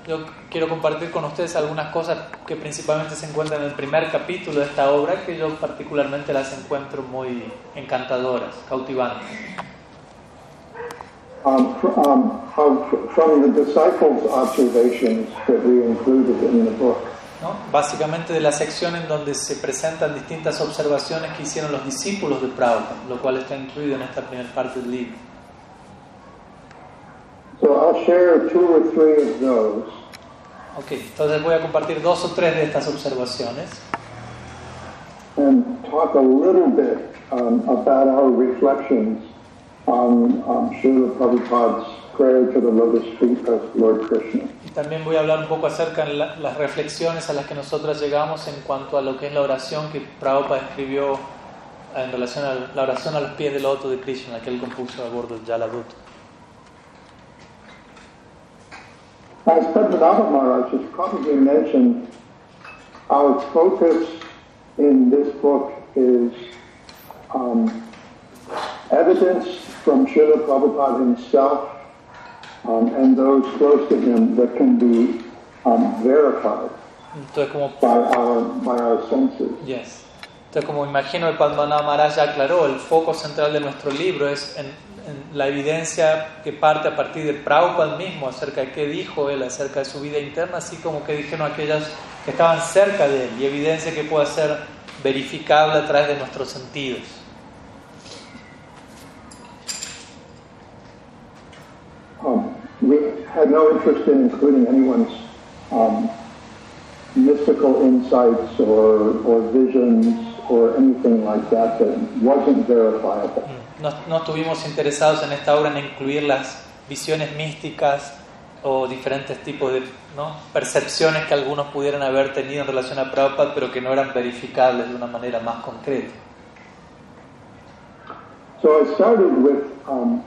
Speaker 1: Yo quiero compartir con ustedes algunas cosas que principalmente se encuentran en el primer capítulo de esta obra que yo particularmente las encuentro muy encantadoras, cautivantes.
Speaker 2: Um, fr- um, how, from the disciples' observations that we included in the book.
Speaker 1: ¿no? Básicamente de la sección en donde se presentan distintas observaciones que hicieron los discípulos de Prabhupada, lo cual está incluido en esta primera parte del libro.
Speaker 2: So I'll share two or three of those.
Speaker 1: Ok, entonces voy a compartir dos o tres de estas observaciones
Speaker 2: and talk a little bit um, about our reflections
Speaker 1: y también voy a hablar un poco acerca de la- las reflexiones a las que nosotros llegamos en cuanto a lo que es la oración que Prabhupada escribió en relación a la oración a los pies del loto de Krishna, que él compuso a bordo del Jaladut.
Speaker 2: As Padmanabha Maharaj has probably mentioned, our focus in this book is um, evidence from Srila Prabhupada himself um, and those close to him that can be um, verified
Speaker 1: Entonces, como
Speaker 2: by our, by our senses.
Speaker 1: Yes. Entonces, como imagino el Padmanabha Maharaj ya aclaró, el foco central de nuestro libro es en, en la evidencia que parte a partir de Prabhupada mismo acerca de qué dijo él acerca de su vida interna, así como que dijeron aquellas que estaban cerca de él y evidencia que pueda ser verificable a través de nuestros sentidos.
Speaker 2: Um, we had no interest in including anyone's um, mystical insights or, or visions or anything like that that wasn't verifiable.
Speaker 1: No, no estuvimos interesados en esta obra en incluir las visiones místicas o diferentes tipos de ¿no? percepciones que algunos pudieran haber tenido en relación a Prabhupada, pero que no eran verificables de una manera más concreta.
Speaker 2: So I started with um,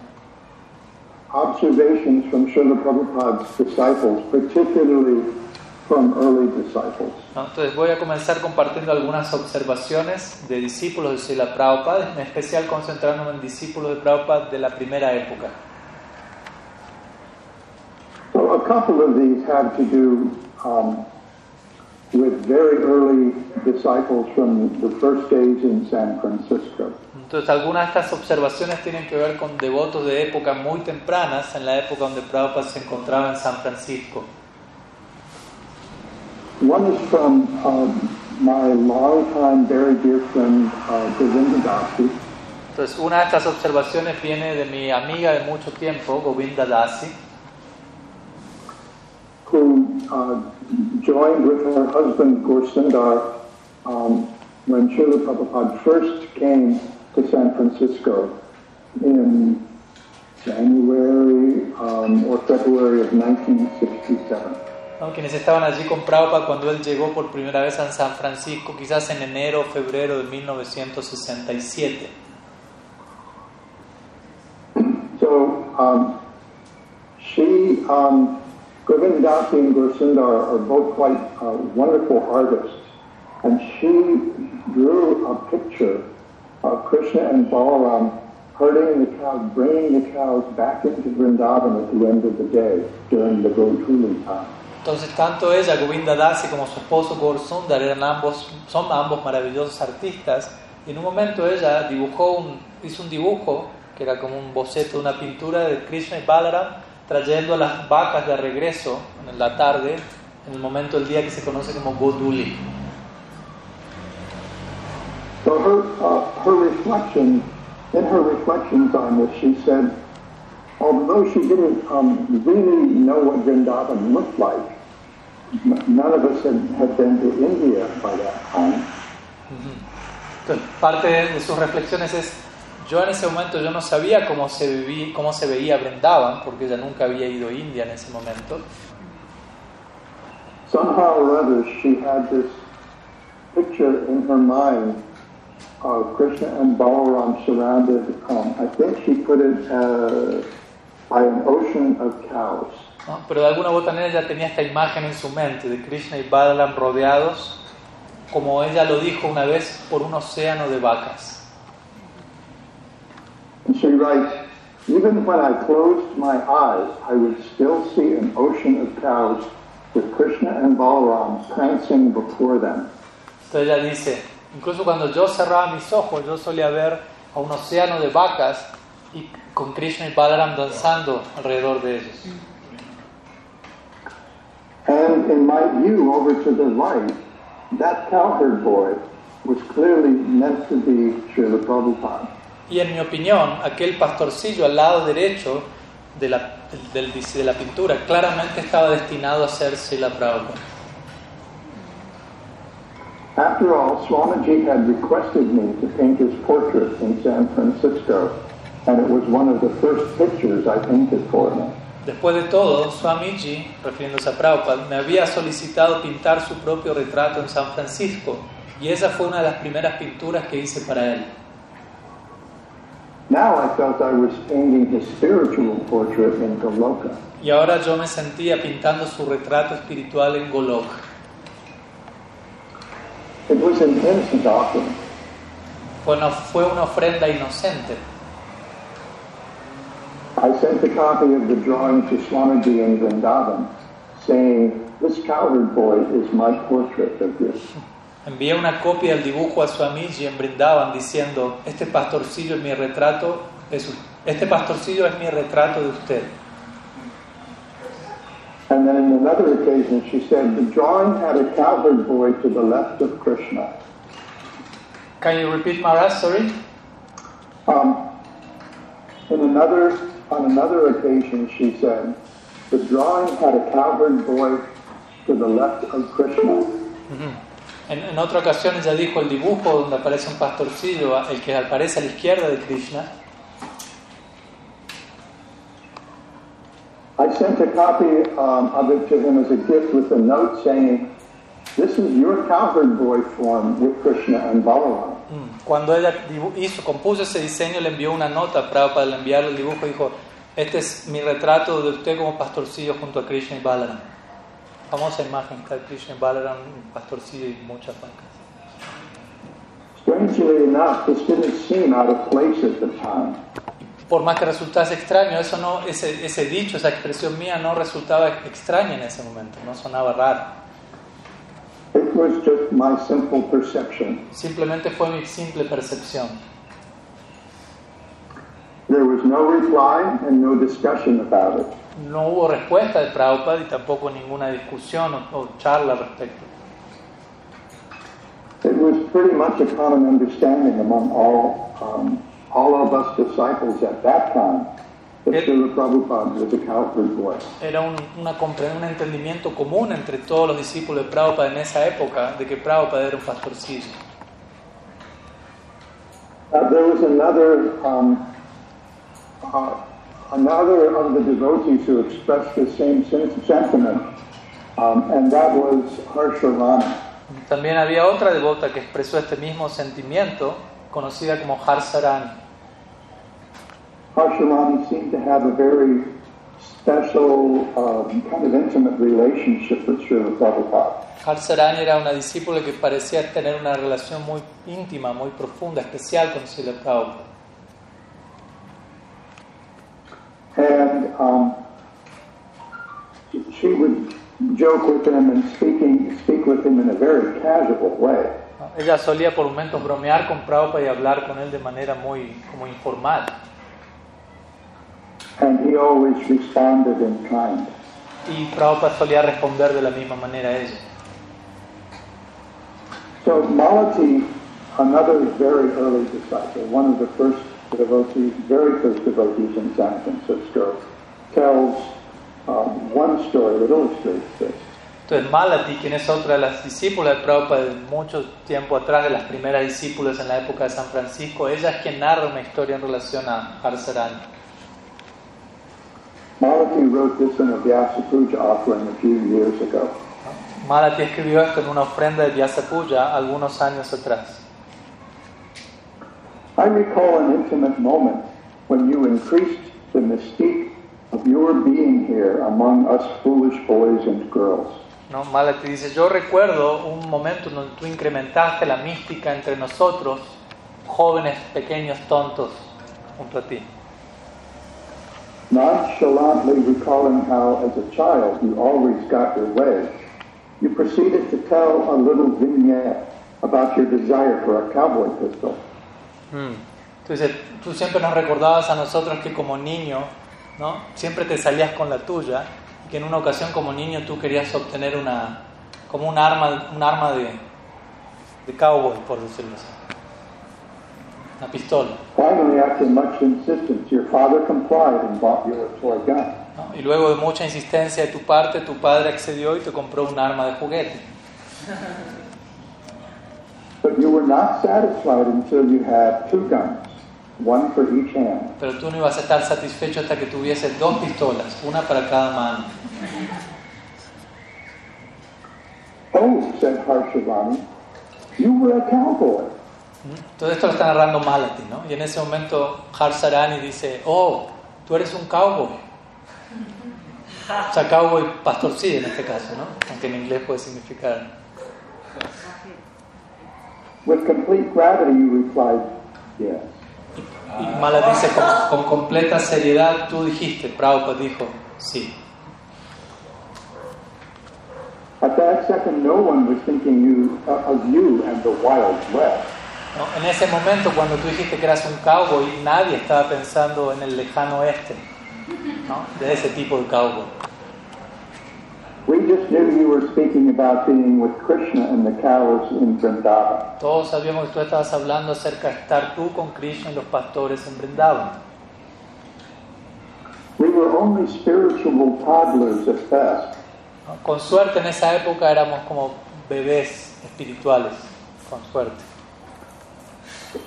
Speaker 2: observations from Srila Prabhupada's disciples, particularly from early disciples.
Speaker 1: ¿no? Entonces voy a comenzar compartiendo algunas observaciones de discípulos de Srila Prabhupada, en especial concentrándome en discípulos de Prabhupada de la primera época.
Speaker 2: So a couple of these have to do um, very early disciples from the first days in San Francisco.
Speaker 1: Entonces algunas de estas observaciones tienen que ver con devotos de épocas muy tempranas, en la época donde Prabhupada se encontraba en San Francisco.
Speaker 2: One is from um, my longtime, very dear friend, uh, Govinda Dasi.
Speaker 1: Entonces una de estas observaciones viene de mi amiga de mucho tiempo, Govinda Dasi,
Speaker 2: who uh, joined with her husband Gorsindar um, when Srila Prabhupada first came to San Francisco in January um, or February of 1967.
Speaker 1: ¿no? quienes estaban allí con Prabhupada cuando él llegó por primera vez a San Francisco, quizás en enero o febrero de 1967.
Speaker 2: So um, she, um, Dasi and Gorsindar are both quite uh, wonderful artists, and she drew a picture of Krishna and Balaram herding the cows, bringing the cows back into Vrindavan at the end of the day during the Gotuli time.
Speaker 1: Entonces tanto ella, Govinda Dasi, como su esposo Gaur Sundar eran ambos, son ambos maravillosos artistas. Y en un momento ella dibujó un, hizo un dibujo que era como un boceto una pintura de Krishna y Balaram trayendo a las vacas de regreso en la tarde, en el momento del día que se conoce como Goduli.
Speaker 2: So her, uh, her reflection, in her reflections on this, she said, although she didn't um, really know what Vrindavan looked like, none of us had, had been to India by that time.
Speaker 1: Entonces, parte de sus reflexiones es, yo en ese momento yo no sabía cómo se, viví, cómo se veía Brindavan, porque ella nunca había ido a India en ese momento.
Speaker 2: Somehow or other, she had this picture in her mind of Krishna and Balaram surrounded, um, I think she put it uh, by an ocean of cows.
Speaker 1: ¿no? Pero de alguna u otra manera ella tenía esta imagen en su mente de Krishna y Balaram rodeados, como ella lo dijo una vez, por un océano de vacas.
Speaker 2: And she writes, even when I closed my eyes, I would still see an ocean of cows with Krishna and Balaram prancing before them.
Speaker 1: Entonces ella dice, incluso cuando yo cerraba mis ojos, yo solía ver a un océano de vacas y con Krishna y Balaram danzando alrededor de ellos.
Speaker 2: And in my view, over to the right, that cowherd boy was clearly meant to be Srila Prabhupada.
Speaker 1: Y en mi opinión, aquel pastorcillo al lado derecho de la, del- de la pintura claramente estaba destinado a ser Srila Prabhupada.
Speaker 2: After all, Swamiji had requested me to paint his portrait in San Francisco, and it was one of the first pictures I painted for him.
Speaker 1: Después de todo, Swamiji, refiriéndose a Prabhupada, me había solicitado pintar su propio retrato en San Francisco y esa fue una de las primeras pinturas que hice para él.
Speaker 2: Now I felt I was painting his spiritual portrait in Goloka.
Speaker 1: Y ahora yo me sentía pintando su retrato espiritual en Golok.
Speaker 2: It was an innocent offering.
Speaker 1: Fue una, fue una ofrenda inocente.
Speaker 2: I sent a copy of the drawing to Swamiji in Vrindavan, saying, This cowherd boy is my portrait of you.
Speaker 1: Envié una copia del dibujo a Swamiji en Brindavan diciendo, este pastorcillo es mi retrato, es, este pastorcillo es mi retrato de usted.
Speaker 2: And then in another occasion, she said, The drawing had a cowherd boy to the left of Krishna.
Speaker 1: Can you repeat Maharaj, sorry?
Speaker 2: Um, in another, on another occasion, she said, The drawing had a cowherd boy to the left of Krishna.
Speaker 1: En, en otra ocasión ella dijo el dibujo donde aparece un pastorcillo, el que aparece a la izquierda de Krishna.
Speaker 2: I sent a copy um, of it to him as a gift with a note saying, This is your cowherd boy form with Krishna and Balaram.
Speaker 1: Mm. Cuando ella hizo, compuso ese diseño, le envió una nota a Prabhupada, le enviarle el dibujo y dijo, este es mi retrato de usted como pastorcillo junto a Krishna y Balaram. Famosa imagen, está Krishna Balaram, un pastorcillo y muchas vacas.
Speaker 2: Strangely enough, this didn't seem out of place at the time.
Speaker 1: Por más que resultase extraño, eso no, ese, ese dicho, esa expresión mía no resultaba extraña en ese momento, no sonaba raro.
Speaker 2: It was just my simple perception.
Speaker 1: Simplemente fue mi simple percepción.
Speaker 2: There was no reply and no discussion about it.
Speaker 1: No hubo respuesta de Prabhupada y tampoco ninguna discusión o, o charla al respecto.
Speaker 2: It was pretty much a common understanding among all, um, all of us disciples at that time that Srila Prabhupada was a cowherd boy.
Speaker 1: Era un, una un entendimiento común entre todos los discípulos de Prabhupada en esa época de que Prabhupada era un pastorcillo.
Speaker 2: Uh, there was another, um, uh, another of the devotees who expressed the same sen- sentiment, um, and that was Harsharani.
Speaker 1: También había otra devota que expresó este mismo sentimiento, conocida como Harsarani.
Speaker 2: Harsharani seemed to have a very special, um, kind of intimate relationship with Srila Prabhupada.
Speaker 1: Harsarani era una discípula que parecía tener una relación muy íntima, muy profunda, especial con Srila Prabhupada.
Speaker 2: And um, she would joke with him and speaking, speak with him in a very casual way.
Speaker 1: Ella solía por momentos bromear con Prabhupada y hablar con él de manera muy como informal.
Speaker 2: And he always responded in kind.
Speaker 1: Y Prabhupada solía responder de la misma manera a ella.
Speaker 2: So Malati, another very early disciple, one of the first devotees, very first devotees in San Francisco, tells um, one story that illustrates this.
Speaker 1: Entonces Malati, quien es otra de las discípulas de Prabhupada de mucho tiempo atrás, de las primeras discípulas en la época de San Francisco, ella es quien narra una historia en relación a Harsarani.
Speaker 2: Malati wrote this in a Vyasa Puja offering a few years ago.
Speaker 1: Malati escribió esto en una ofrenda de Vyasa Puja algunos años atrás.
Speaker 2: I recall an intimate moment when you increased the mystique of your being here among us foolish boys and girls.
Speaker 1: ¿no? Malati dice, yo recuerdo un momento donde tú incrementaste la mística entre nosotros, jóvenes, pequeños, tontos, junto a ti.
Speaker 2: Nonchalantly recalling how, as a child, you always got your way, you proceeded to tell a little vignette about your desire for a cowboy pistol.
Speaker 1: Entonces, tú siempre nos recordabas a nosotros que como niño, ¿no? Siempre te salías con la tuya y que en una ocasión como niño tú querías obtener una, como un arma, un arma de, de cowboy, por decirlo así. Una pistola.
Speaker 2: Finally, after much insistence, your father complied and bought you a toy gun.
Speaker 1: ¿no? Y luego de mucha insistencia de tu parte, tu padre accedió y te compró un arma de juguete.
Speaker 2: But you were not satisfied until you had two guns, one for each hand.
Speaker 1: Pero tú no ibas a estar satisfecho hasta que tuvieses dos pistolas, una para cada mano.
Speaker 2: Oh, said Harshavani, you were a cowboy.
Speaker 1: Todo esto lo está narrando Malati, ¿no? Y en ese momento Harsarani dice, oh, tú eres un cowboy. O sea, cowboy pastorcillo en este caso, ¿no? Aunque en inglés puede significar.
Speaker 2: With complete gravity, you replied, yes.
Speaker 1: Y Malati dice, con, con completa seriedad, tú dijiste, Prabhupada dijo, sí.
Speaker 2: At that second, no one was thinking you, uh, of you and the Wild West.
Speaker 1: ¿no? En ese momento, cuando tú dijiste que eras un cowboy, nadie estaba pensando en el lejano oeste, ¿no? De ese tipo de cowboy.
Speaker 2: We just knew you were speaking about being with Krishna and the cows in Vrindavan.
Speaker 1: Todos sabíamos que tú estabas hablando acerca de estar tú con Krishna y los pastores en Vrindavan.
Speaker 2: We were only spiritual toddlers at best.
Speaker 1: Con suerte en esa época éramos como bebés espirituales, con suerte.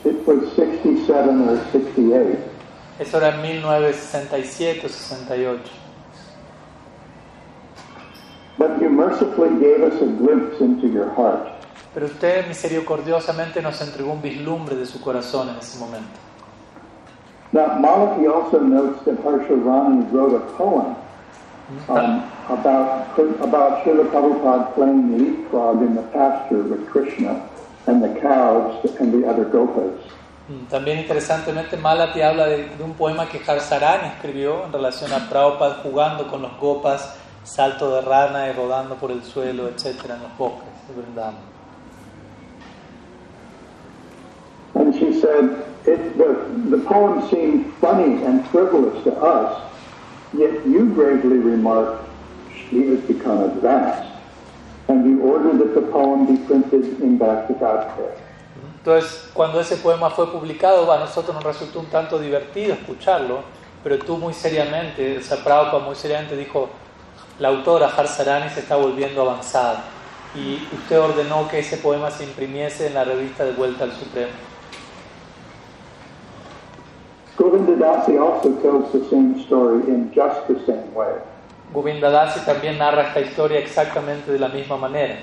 Speaker 2: It was 67 or 68.
Speaker 1: Eso era en 1967 o 68.
Speaker 2: But you mercifully gave us a glimpse into your heart.
Speaker 1: Pero usted misericordiosamente nos entregó un vislumbre de su corazón en ese momento.
Speaker 2: Now, Malaki also notes that Harshavani wrote a poem um, about, about Srila Prabhupada playing the leapfrog in the pasture with Krishna and the cows and the other gopas.
Speaker 1: Mm, También interesantemente Malati habla de, de un poema que Harsarani escribió en relación a Prabhupada jugando con los gopas, salto de rana y rodando por el suelo, etcétera, en los bosques de Vrindavan.
Speaker 2: And she said, it, the, the poem seemed funny and frivolous to us, yet you gravely remarked, she has become advanced. And you ordered that the poem be printed in Bhaktivedanta.
Speaker 1: Entonces, cuando ese poema fue publicado, a nosotros nos resultó un tanto divertido escucharlo, pero tú muy seriamente, o sea, Prabhupada muy seriamente dijo, la autora Harsarani se está volviendo avanzada y usted ordenó que ese poema se imprimiese en la revista de Vuelta al Supremo.
Speaker 2: Govinda Dasi also tells the same story in just the same way.
Speaker 1: Govinda Dasi también narra esta historia exactamente de la misma manera.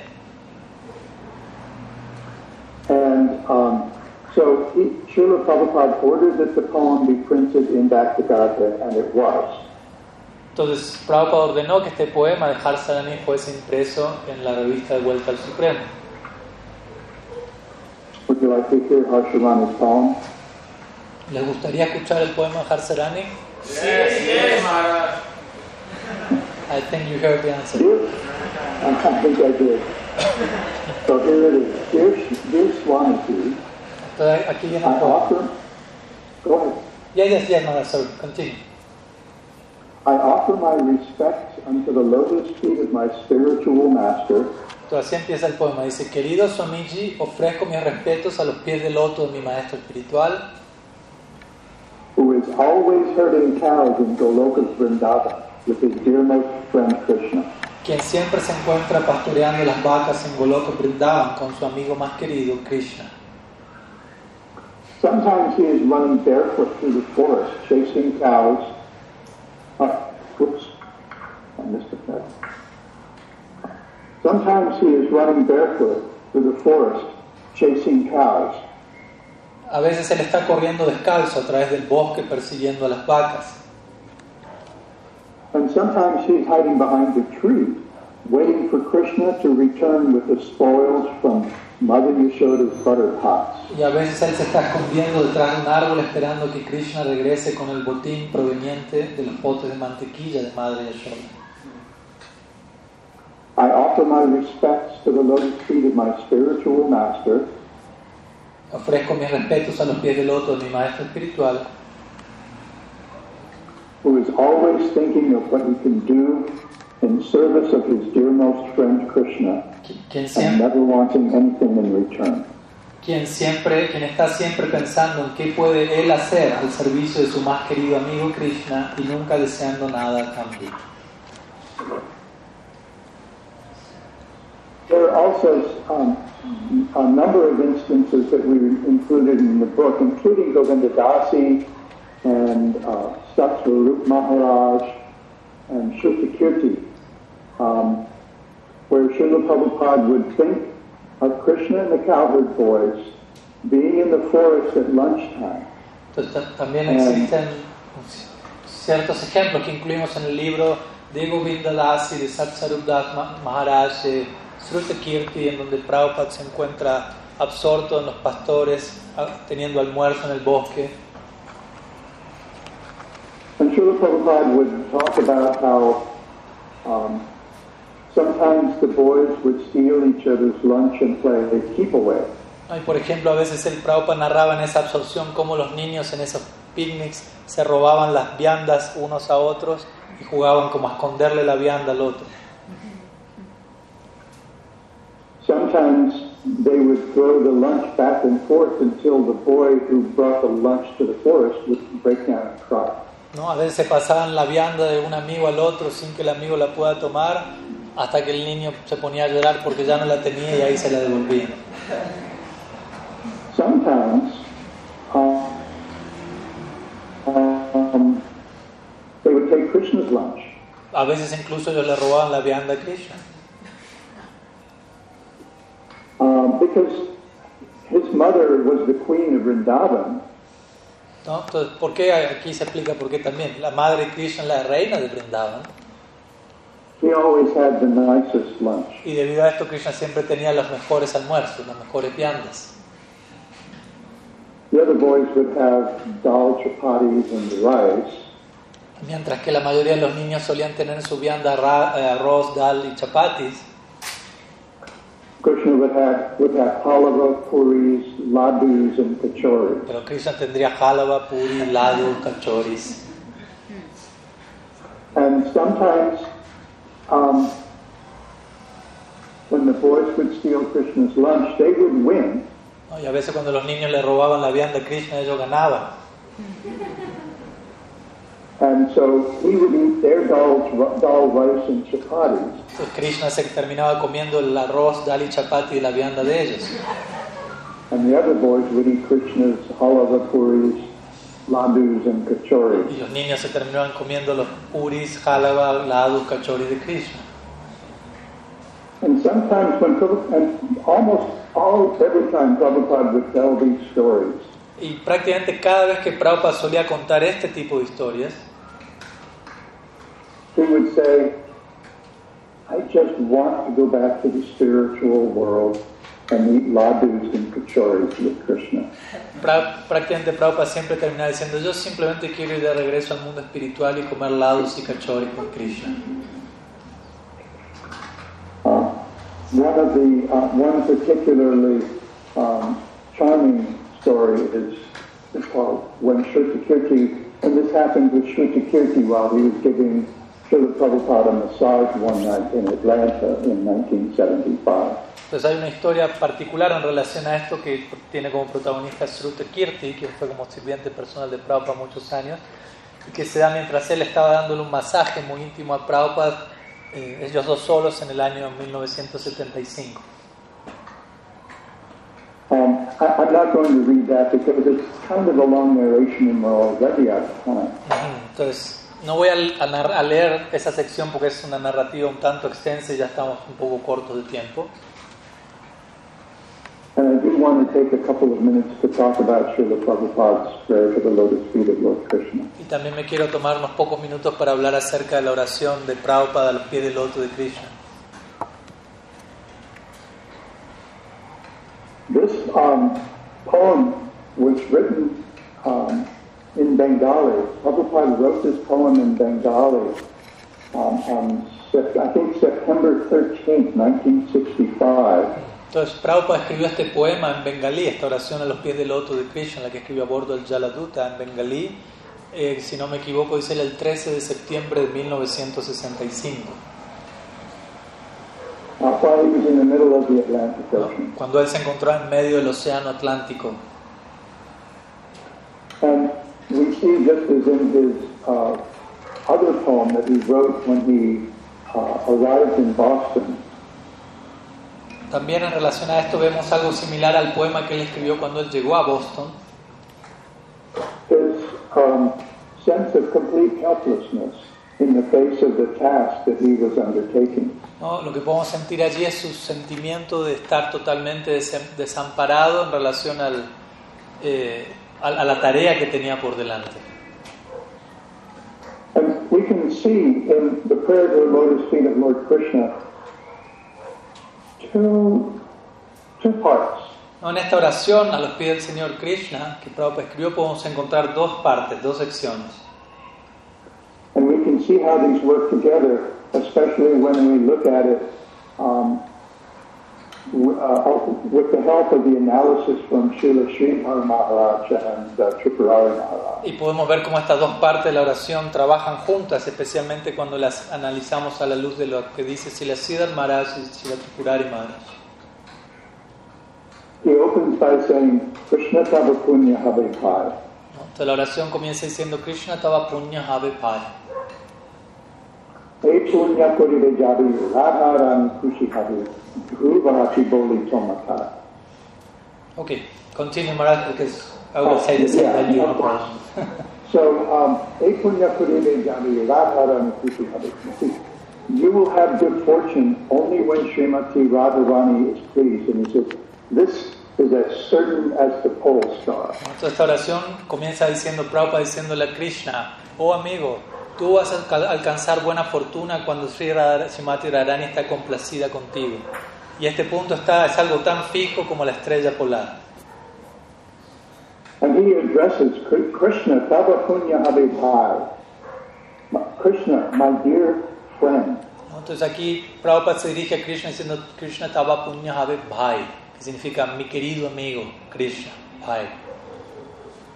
Speaker 2: And um, so Srila Prabhupada ordered that the poem be printed in Bhaktivedanta, and it was.
Speaker 1: Entonces, Prabhupada ordenó que este poema de Harsarani fuese impreso en la revista de Vuelta al Supremo.
Speaker 2: Would you like to hear Harshavani's poem?
Speaker 1: ¿Les gustaría escuchar el poema de Harsarani?
Speaker 3: Yes, yes, Maharaj.
Speaker 1: I think you heard the answer.
Speaker 2: I think I did. So here it is. Dear, dear Swamiji,
Speaker 1: Entonces, aquí viene
Speaker 2: I
Speaker 1: el poema.
Speaker 2: offer, go ahead.
Speaker 1: Yeah, yes, yes, no, sorry, continue. Entonces así empieza el poema. Dice, querido Swamiji, ofrezco mis respetos a los pies del loto de mi maestro espiritual,
Speaker 2: who is always herding cows in Goloka's Vrindavan with his dearmost friend Krishna.
Speaker 1: quien siempre se encuentra pastoreando las vacas en Goloka Vrindavan con su amigo más querido, Krishna.
Speaker 2: Sometimes he is running barefoot through the forest, chasing cows. Uh, whoops, I missed a pen. Sometimes he is running barefoot through the forest, chasing cows.
Speaker 1: A veces él está corriendo descalzo a través del bosque persiguiendo a las vacas.
Speaker 2: And sometimes he is hiding behind a tree, waiting for Krishna to return with the spoils from Mother Yashoda's butter pots.
Speaker 1: Y a veces él se está escondiendo detrás de un árbol esperando que Krishna regrese con el botín proveniente de los potes de mantequilla de Madre Yashoda.
Speaker 2: I offer my respects to the lotus feet of my spiritual master,
Speaker 1: Ofrezco mis respetos a los pies del loto de mi maestro espiritual,
Speaker 2: who is always thinking of what he can do in service of his dearmost friend Krishna
Speaker 1: qui- quien
Speaker 2: and
Speaker 1: siempre,
Speaker 2: never wanting anything in return.
Speaker 1: quien siempre, quien está siempre pensando en qué puede él hacer al servicio de su más querido amigo Krishna y nunca deseando nada a cambio.
Speaker 2: There are also um, a number of instances that we included in the book, including Govinda Dasi and uh, Satsvarup Maharaj and Shrutakirti, um, where Srila Prabhupada would think of Krishna and the cowherd boys being in the forest at lunchtime.
Speaker 1: Entonces, también existen ciertos ejemplos que incluimos en el libro de Govinda Dasi, de Satsarup Das Maharaj, Sruta Kirti, en donde Prabhupada se encuentra absorto en los pastores, ah, teniendo almuerzo en el bosque.
Speaker 2: And Srila Prabhupada would talk about how um, sometimes the boys would steal each other's lunch and play keep away.
Speaker 1: Y por ejemplo, a veces el Prabhupada narraba en esa absorción cómo los niños en esos picnics se robaban las viandas unos a otros y jugaban como a esconderle la vianda al otro.
Speaker 2: Sometimes they would throw the lunch back and forth until the boy who brought the lunch to the forest would break down and cry.
Speaker 1: ¿no? A veces pasaban la vianda de un amigo al otro sin que el amigo la pueda tomar hasta que el niño se ponía a llorar porque ya no la tenía y ahí se la devolvían.
Speaker 2: Sometimes um, um, they would take Krishna's lunch.
Speaker 1: A veces incluso ellos le robaban la vianda a Krishna.
Speaker 2: Because his mother was the queen of Vrindavan,
Speaker 1: ¿no? Entonces, ¿por qué aquí se explica por qué también? La madre de Krishna es la reina de Vrindavan.
Speaker 2: he always had the nicest lunch.
Speaker 1: Y debido a esto Krishna siempre tenía los mejores almuerzos, las mejores viandas.
Speaker 2: The other boys would have dal chapatis and rice,
Speaker 1: Mientras que la mayoría de los niños solían tener en su vianda eh, arroz, dal y chapatis,
Speaker 2: have would have halava, puris, ladus, and kachoris.
Speaker 1: pero Krishna tendría halava, puri, ladu, cachoris.
Speaker 2: And sometimes, um, when the boys would steal Krishna's lunch, they would win,
Speaker 1: ¿no? Y a veces cuando los niños le robaban la vianda a Krishna, ellos ganaban.
Speaker 2: And so he would eat their dal, dal rice, and chapatis,
Speaker 1: Entonces Krishna se terminaba comiendo el arroz, dal y chapati de la vianda de ellos.
Speaker 2: and the other boys would eat Krishna's halava, puris, ladus, and kachoris.
Speaker 1: Y los niños se terminaban comiendo los puris, halava, ladu, cachoris de Krishna.
Speaker 2: And sometimes when Prabhupada, and almost all, every time Prabhupada would tell these stories,
Speaker 1: Y prácticamente cada vez que Prabhupada solía contar este tipo de historias,
Speaker 2: he would say, I just want to go back to the spiritual world and eat ladus and kachoris with Krishna.
Speaker 1: Prácticamente Prabhupada siempre terminaba diciendo, yo simplemente quiero ir de regreso al mundo espiritual y comer lados y cachoris con Krishna.
Speaker 2: Uh, one of the, uh, one particularly um, charming story is, called when Shrutakirti, and this happened with Shrutakirti while he was giving Srila Prabhupada a massage one night in Atlanta in 1975.
Speaker 1: Entonces hay una historia particular en relación a esto que tiene como protagonista Sruta Kirti, que fue como sirviente personal de Prabhupada muchos años, y que se da mientras él estaba dándole un masaje muy íntimo a Prabhupada, eh, ellos dos solos en el año 1975.
Speaker 2: Um, I, I'm not going to read that because it's kind of a long narration and we're already out of time.
Speaker 1: Entonces, no voy a, a a leer esa sección porque es una narrativa un tanto extensa y ya estamos un poco cortos de tiempo.
Speaker 2: And I do want to take a couple of minutes to talk about Srila Prabhupada's prayer to the lotus feet of Lord Krishna.
Speaker 1: Y también me quiero tomar unos pocos minutos para hablar acerca de la oración de Prabhupada a los pies del loto de Krishna.
Speaker 2: This um, poem was written um, in Bengali. Prabhupada wrote this poem in Bengali um, on, Sep- I think, September 13th, 1965.
Speaker 1: Entonces, Prabhupada escribió este poema en bengalí, esta oración a los pies del loto de Krishna, la que escribió a bordo del Jaladuta en bengalí, eh, si no me equivoco, dice el 13 de septiembre de 1965,
Speaker 2: Uh,
Speaker 1: cuando él se encontraba en medio del Océano Atlántico.
Speaker 2: And in his uh, other poem that he wrote when he uh, arrived in Boston,
Speaker 1: También en relación a esto vemos algo similar al poema que él escribió cuando él llegó a Boston,
Speaker 2: his um, sense of complete helplessness in the face of the task that he was undertaking.
Speaker 1: ¿no? Lo que podemos sentir allí es su sentimiento de estar totalmente desem- desamparado en relación al, eh, a, a la tarea que tenía por delante.
Speaker 2: And we can see in the prayer to the lotus feet of Lord Krishna two, two.
Speaker 1: En esta oración a los pies del Señor Krishna, que Prabhupada escribió, podemos encontrar dos partes, dos secciones.
Speaker 2: And we can see how these work together, especially when we look at it um, with the help of the analysis from Srila Sridhar Maharaj and uh, Tripurari Maharaj.
Speaker 1: Y podemos ver cómo estas dos partes de la oración trabajan juntas, especialmente cuando las analizamos a la luz de lo que dice Sila Siddhar Maharaj y Sila Tripurari Maharaj.
Speaker 2: He opens by saying, Krishna Tava Punya Habe Pai.
Speaker 1: Entonces la oración comienza diciendo Krishna Tava Punya Have Pai. Okay, continue Marat because I will say the
Speaker 2: oh, you So, um, you will have good fortune only when Srimati Radharani is pleased. And he says, this is as certain as the pole star.
Speaker 1: Esta oración comienza diciendo, Prabhupada diciéndole a Krishna, oh amigo, tú vas a alca- alcanzar buena fortuna cuando Sri Radha- Srimati Radharani está complacida contigo. Y este punto está, es algo tan fijo como la estrella polar.
Speaker 2: And he addresses Kri- Krishna, Tava Punya Abhibhai. Krishna, my dear friend.
Speaker 1: Entonces aquí Prabhupada se dirige a Krishna diciendo, Krishna Tava Punya Habe Bhai, que significa mi querido amigo, Krishna, Bhai.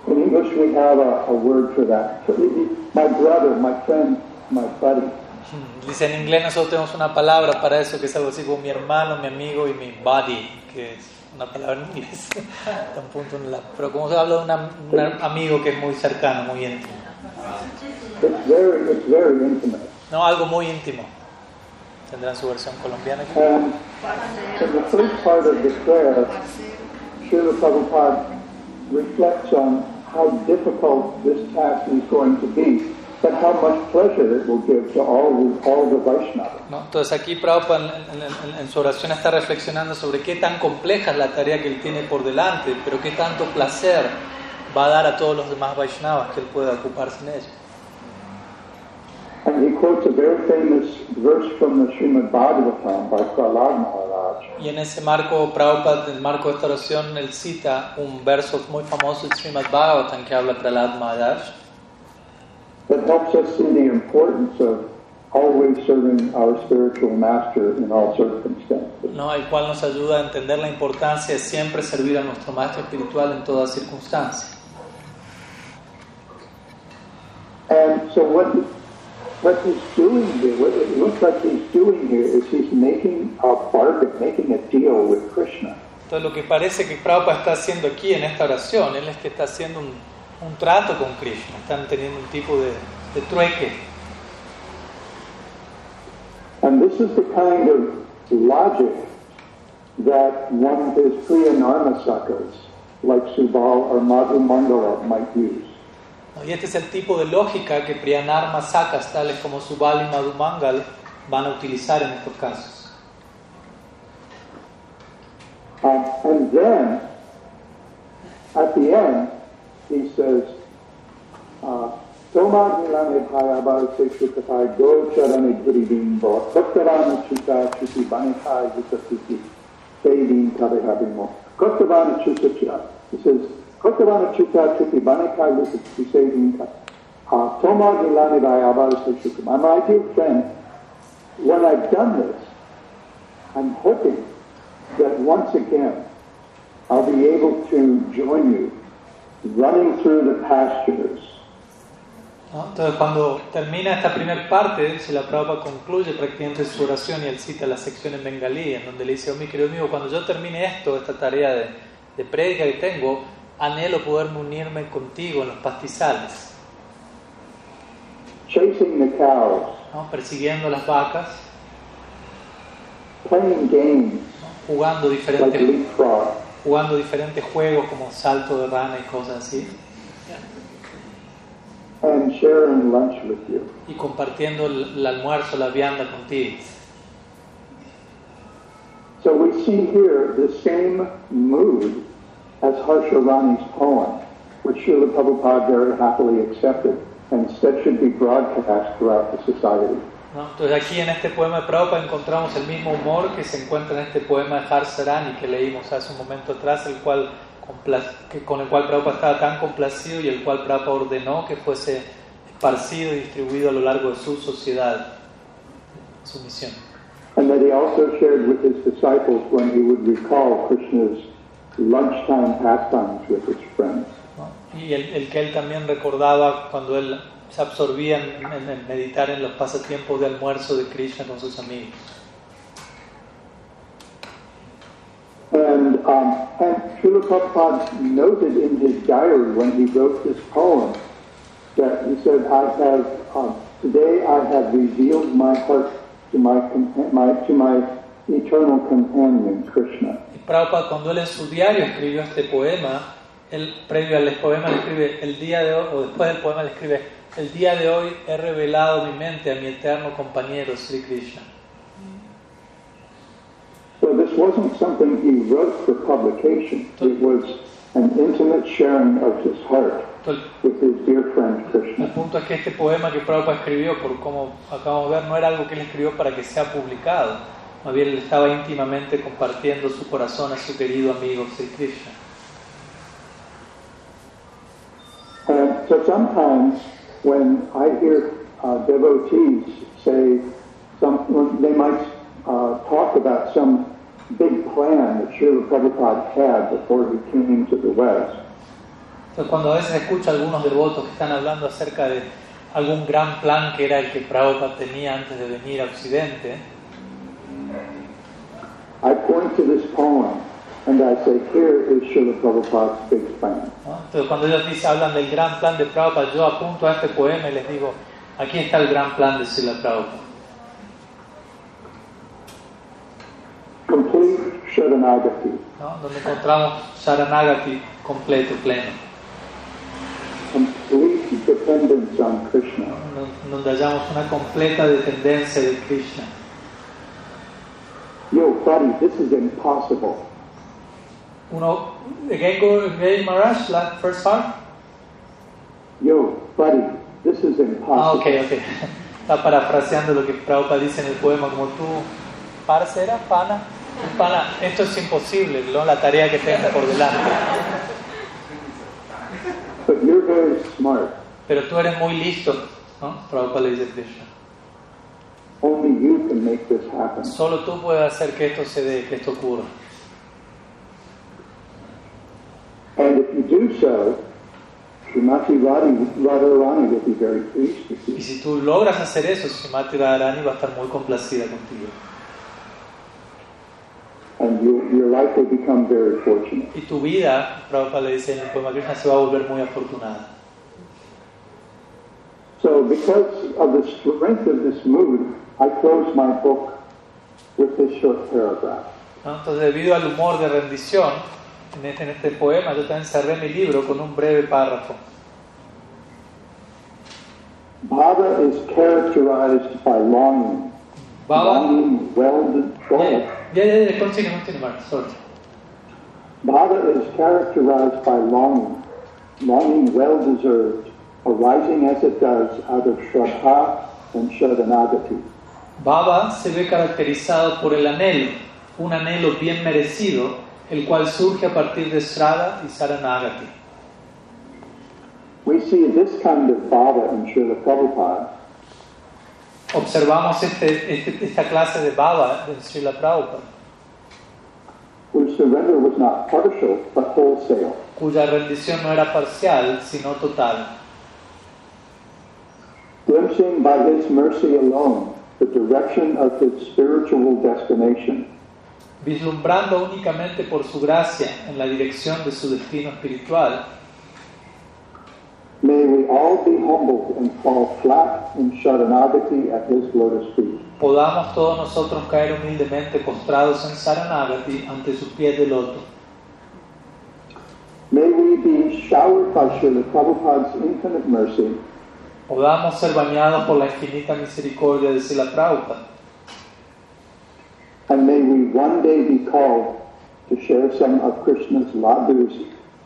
Speaker 2: English, we have a, a word for that. My brother, my friend, my buddy.
Speaker 1: Dice en inglés nosotros tenemos una palabra para eso que es algo así como mi hermano, mi amigo y mi buddy, que es una palabra en inglés. Está un punto en la- pero como se habla de una- un amigo que es muy cercano, muy íntimo.
Speaker 2: It's very, it's very intimate.
Speaker 1: No, algo muy íntimo. Tendrán su versión colombiana. aquí?
Speaker 2: And in the first part of the prayer, Srila Prabhupada reflects on how difficult this task is going to be, but how much pleasure it will give to all the, all the Vaishnavas.
Speaker 1: ¿no? Entonces aquí Prabhupada en, en- en- su oración está reflexionando sobre qué tan compleja es la tarea que él tiene por delante, pero qué tanto placer va a dar a todos los demás Vaishnavas que él pueda ocuparse en ello.
Speaker 2: And he quotes a very famous verse from the Srimad Bhagavatam by Prahlad.
Speaker 1: Y en ese marco, Prabhupada, en el marco de esta oración, él cita un verso muy famoso del Srimad Bhagavatam que habla Prahlad Maharaj,
Speaker 2: that helps us see the importance of always serving our spiritual master in all circumstances.
Speaker 1: ¿no? el cual nos ayuda a entender la importancia de siempre servir a nuestro maestro espiritual en toda circunstancia.
Speaker 2: And so what what he's doing here, what it looks like he's doing here is he's making a bargain, making a deal with Krishna.
Speaker 1: Entonces lo que parece que Prabhupada está haciendo aquí en esta oración, él es que está haciendo un, un trato con Krishna, están teniendo un tipo de, de trueque.
Speaker 2: And this is the kind of logic that one of his Priya Narmasakas, like Subal or Madhu Mandala, might use.
Speaker 1: Y este es el tipo de lógica que Priyanarma Sakas, tales como Subal y Madhumangal, van a utilizar en estos casos.
Speaker 2: Um, and then, at the end, he says, uh, Tomad Milane Bhayabar Sekukatai Go Charane Gurivim Bo Kottavana Chuta Chuti Banikai Vikatuti Sevin Kabehabimo. Kottavana Chuta Chuta. He says, My dear friend, when I've done this, I'm hoping that once again I'll be able to join you running through the pastures.
Speaker 1: Entonces cuando termina esta primera parte, si la Prabhupada concluye prácticamente su oración y él cita la sección en bengalí, en donde le dice, oh mi querido amigo, cuando yo termine esto, esta tarea de, de prédica que tengo, anhelo poderme unirme contigo en los pastizales,
Speaker 2: chasing the cows,
Speaker 1: ¿no? persiguiendo las vacas,
Speaker 2: playing games
Speaker 1: ¿no? jugando,
Speaker 2: like
Speaker 1: diferentes,
Speaker 2: leapfrog,
Speaker 1: jugando diferentes juegos como salto de rana y cosas así,
Speaker 2: and sharing lunch with you.
Speaker 1: y compartiendo el, el almuerzo, la vianda contigo.
Speaker 2: So we see here the same mood as Harsha Rani's poem, which Srila Prabhupada very happily accepted and said should be broadcast throughout the society.
Speaker 1: ¿no? Entonces aquí en este poema de Prabhupada encontramos el mismo humor que se encuentra en este poema de Harsarani que leímos hace un momento atrás, el cual, que- con el cual Prabhupada estaba tan complacido y el cual Prabhupada ordenó que fuese esparcido y distribuido a lo largo de su sociedad, su misión.
Speaker 2: And that he also shared with his disciples when he would recall Krishna's lunchtime pastimes with his friends.
Speaker 1: Y el, el que él también recordaba cuando él se absorbía en, en- en meditar en los pasatiempos de almuerzo de Krishna con sus amigos.
Speaker 2: And, um, and Srila Prabhupada noted in his diary when he wrote this poem that he said, I have um, Today I have revealed my heart to my, my, to my eternal companion, Krishna.
Speaker 1: Prabhupada cuando él en su diario escribió este poema, él previo al poema le escribe el día de hoy, o después del poema le escribe, el día de hoy he revelado mi mente a mi eterno compañero Sri Krishna.
Speaker 2: So this wasn't something he wrote for publication. It was an intimate sharing of his heart with his dear friend
Speaker 1: el
Speaker 2: Krishna.
Speaker 1: punto es que este poema que Prabhupada escribió, por como acabamos de ver, no era algo que él escribió para que sea publicado, más bien él estaba íntimamente compartiendo su corazón a su querido amigo Sri Krishna.
Speaker 2: And so sometimes when I hear uh, devotees say some, they might uh, talk about some big plan that Srila Prabhupada had before he came to the West.
Speaker 1: Entonces, cuando a veces escucho a algunos devotos que están hablando acerca de algún gran plan que era el que Prabhupada tenía antes de venir a Occidente,
Speaker 2: I point to this poem and I say, here is Srila Prabhupada's big plan.
Speaker 1: Entonces, cuando ellos dicen, hablan del gran plan de Prabhupada, yo apunto a este poema y les digo, aquí está el gran plan de Srila Prabhupada.
Speaker 2: Complete Sharanagati,
Speaker 1: ¿no? Donde encontramos Sharanagati completo, pleno,
Speaker 2: complete dependence on Krishna,
Speaker 1: donde hallamos una completa dependencia de Krishna.
Speaker 2: Yo, buddy, this is impossible.
Speaker 1: Uno, again, go again, Maharaj, la first part.
Speaker 2: Yo, buddy, this is
Speaker 1: Ah,
Speaker 2: impossible.
Speaker 1: ok, ok. Está parafraseando lo que Prabhupada dice en el poema, como tú, parcera, pana, pana, esto es imposible, ¿no? la tarea que tengo por delante.
Speaker 2: But you're very smart.
Speaker 1: Pero tú eres muy listo, ¿no? Prabhupada le dice a Krishna.
Speaker 2: Only you can make this happen.
Speaker 1: Solo tú puedes hacer que esto se dé, que esto ocurra.
Speaker 2: And if you do so, Srimati Radharani will be very pleased with
Speaker 1: Y
Speaker 2: you.
Speaker 1: si tú logras hacer eso, Srimati Radharani va a estar muy complacida contigo.
Speaker 2: And you, your life will become very fortunate.
Speaker 1: Y tu vida, Prabhupada le dice en el poema Krishna, se va a volver muy afortunada.
Speaker 2: So because of the strength of this mood, I close my book with this short paragraph.
Speaker 1: ¿no? Entonces, debido al humor de rendición, en este, en este poema yo también cerré mi libro con un breve párrafo.
Speaker 2: Bhava is characterized by longing.
Speaker 1: Baba,
Speaker 2: Longing well
Speaker 1: yeah, yeah, yeah, yeah, continue, continue, Mark, sorry.
Speaker 2: Bhava is characterized by longing, longing well deserved, arising as it does out of Shraddha and Sharanagati.
Speaker 1: Baba se ve caracterizado por el anhelo, un anhelo bien merecido, el cual surge a partir de Sraddha y Saranagati.
Speaker 2: We see this kind of bhava in Srila Prabhupada,
Speaker 1: Observamos este, este- esta clase de Baba en Srila Prabhupada,
Speaker 2: surrender was not partial but wholesale.
Speaker 1: cuya rendición no era parcial, sino total.
Speaker 2: by his mercy alone the direction of his spiritual destination.
Speaker 1: Vislumbrando únicamente por su gracia en la dirección de su destino espiritual,
Speaker 2: May we all be humbled and fall flat in Sharanagati at his lotus feet.
Speaker 1: podamos todos nosotros caer humildemente postrados en ante sus pies de loto.
Speaker 2: May we be showered by Srila Prabhupada's infinite mercy
Speaker 1: Podamos ser bañados por la infinita misericordia de Srila Prabhupada.
Speaker 2: and may we one day be called to share some of Krishna's ladus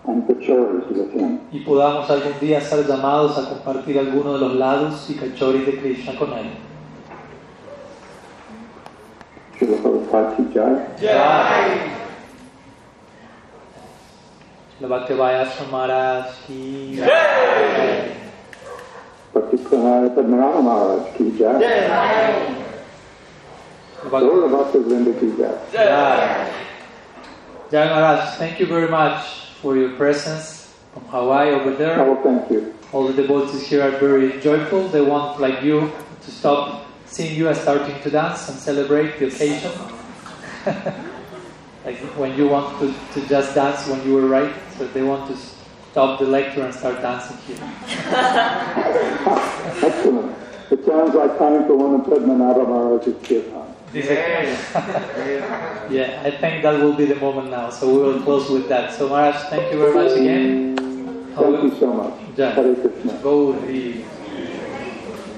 Speaker 2: and kachoris with him.
Speaker 1: y podamos algún día ser llamados a compartir alguno de los lados y cachoris de Krishna con él.
Speaker 2: Srila Prabhupada ki jai.
Speaker 1: Jai. Maharaj ki
Speaker 2: Bhakti Pranaya Padmanabha Maharaj ki jai.
Speaker 1: Shila Bhakti-
Speaker 2: Gaura Bhakta Vrinda ki jai.
Speaker 1: Jai. Jai Maharaj, thank you very much for your presence from Hawaii over there.
Speaker 2: Oh, thank you.
Speaker 1: All the devotees here are very joyful. They want, like you, to stop seeing you and starting to dance and celebrate the occasion. like when you want to, to just dance when you were right, so they want to stop the lecture and start dancing here.
Speaker 2: Excellent. It sounds like time for one of Padmanabha Maharaj's kirtan.
Speaker 1: Dice yeah, I think that will be the moment now, so we will close with that. So Maharaj, thank you very much again.
Speaker 2: Thank you so much.
Speaker 1: Ya.
Speaker 2: Hare Krishna.
Speaker 1: Gauri.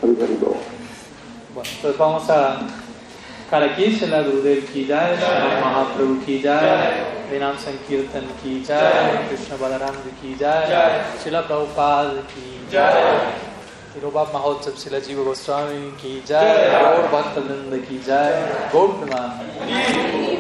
Speaker 2: Hare Hare Bol.
Speaker 1: Bueno, entonces vamos a estar aquí, Shela Gurudev ki jai, Shela Mahaprabhu ki jai, Vinam Sankirtan ki jai, Krishna Balaram ji ki jai, Shila Prabhupada ki jai, Tirobab Mahotsav Shila Jiva Goswami ki jai, Gaur Bhakta Vrinda ki jai, Gaur Praman.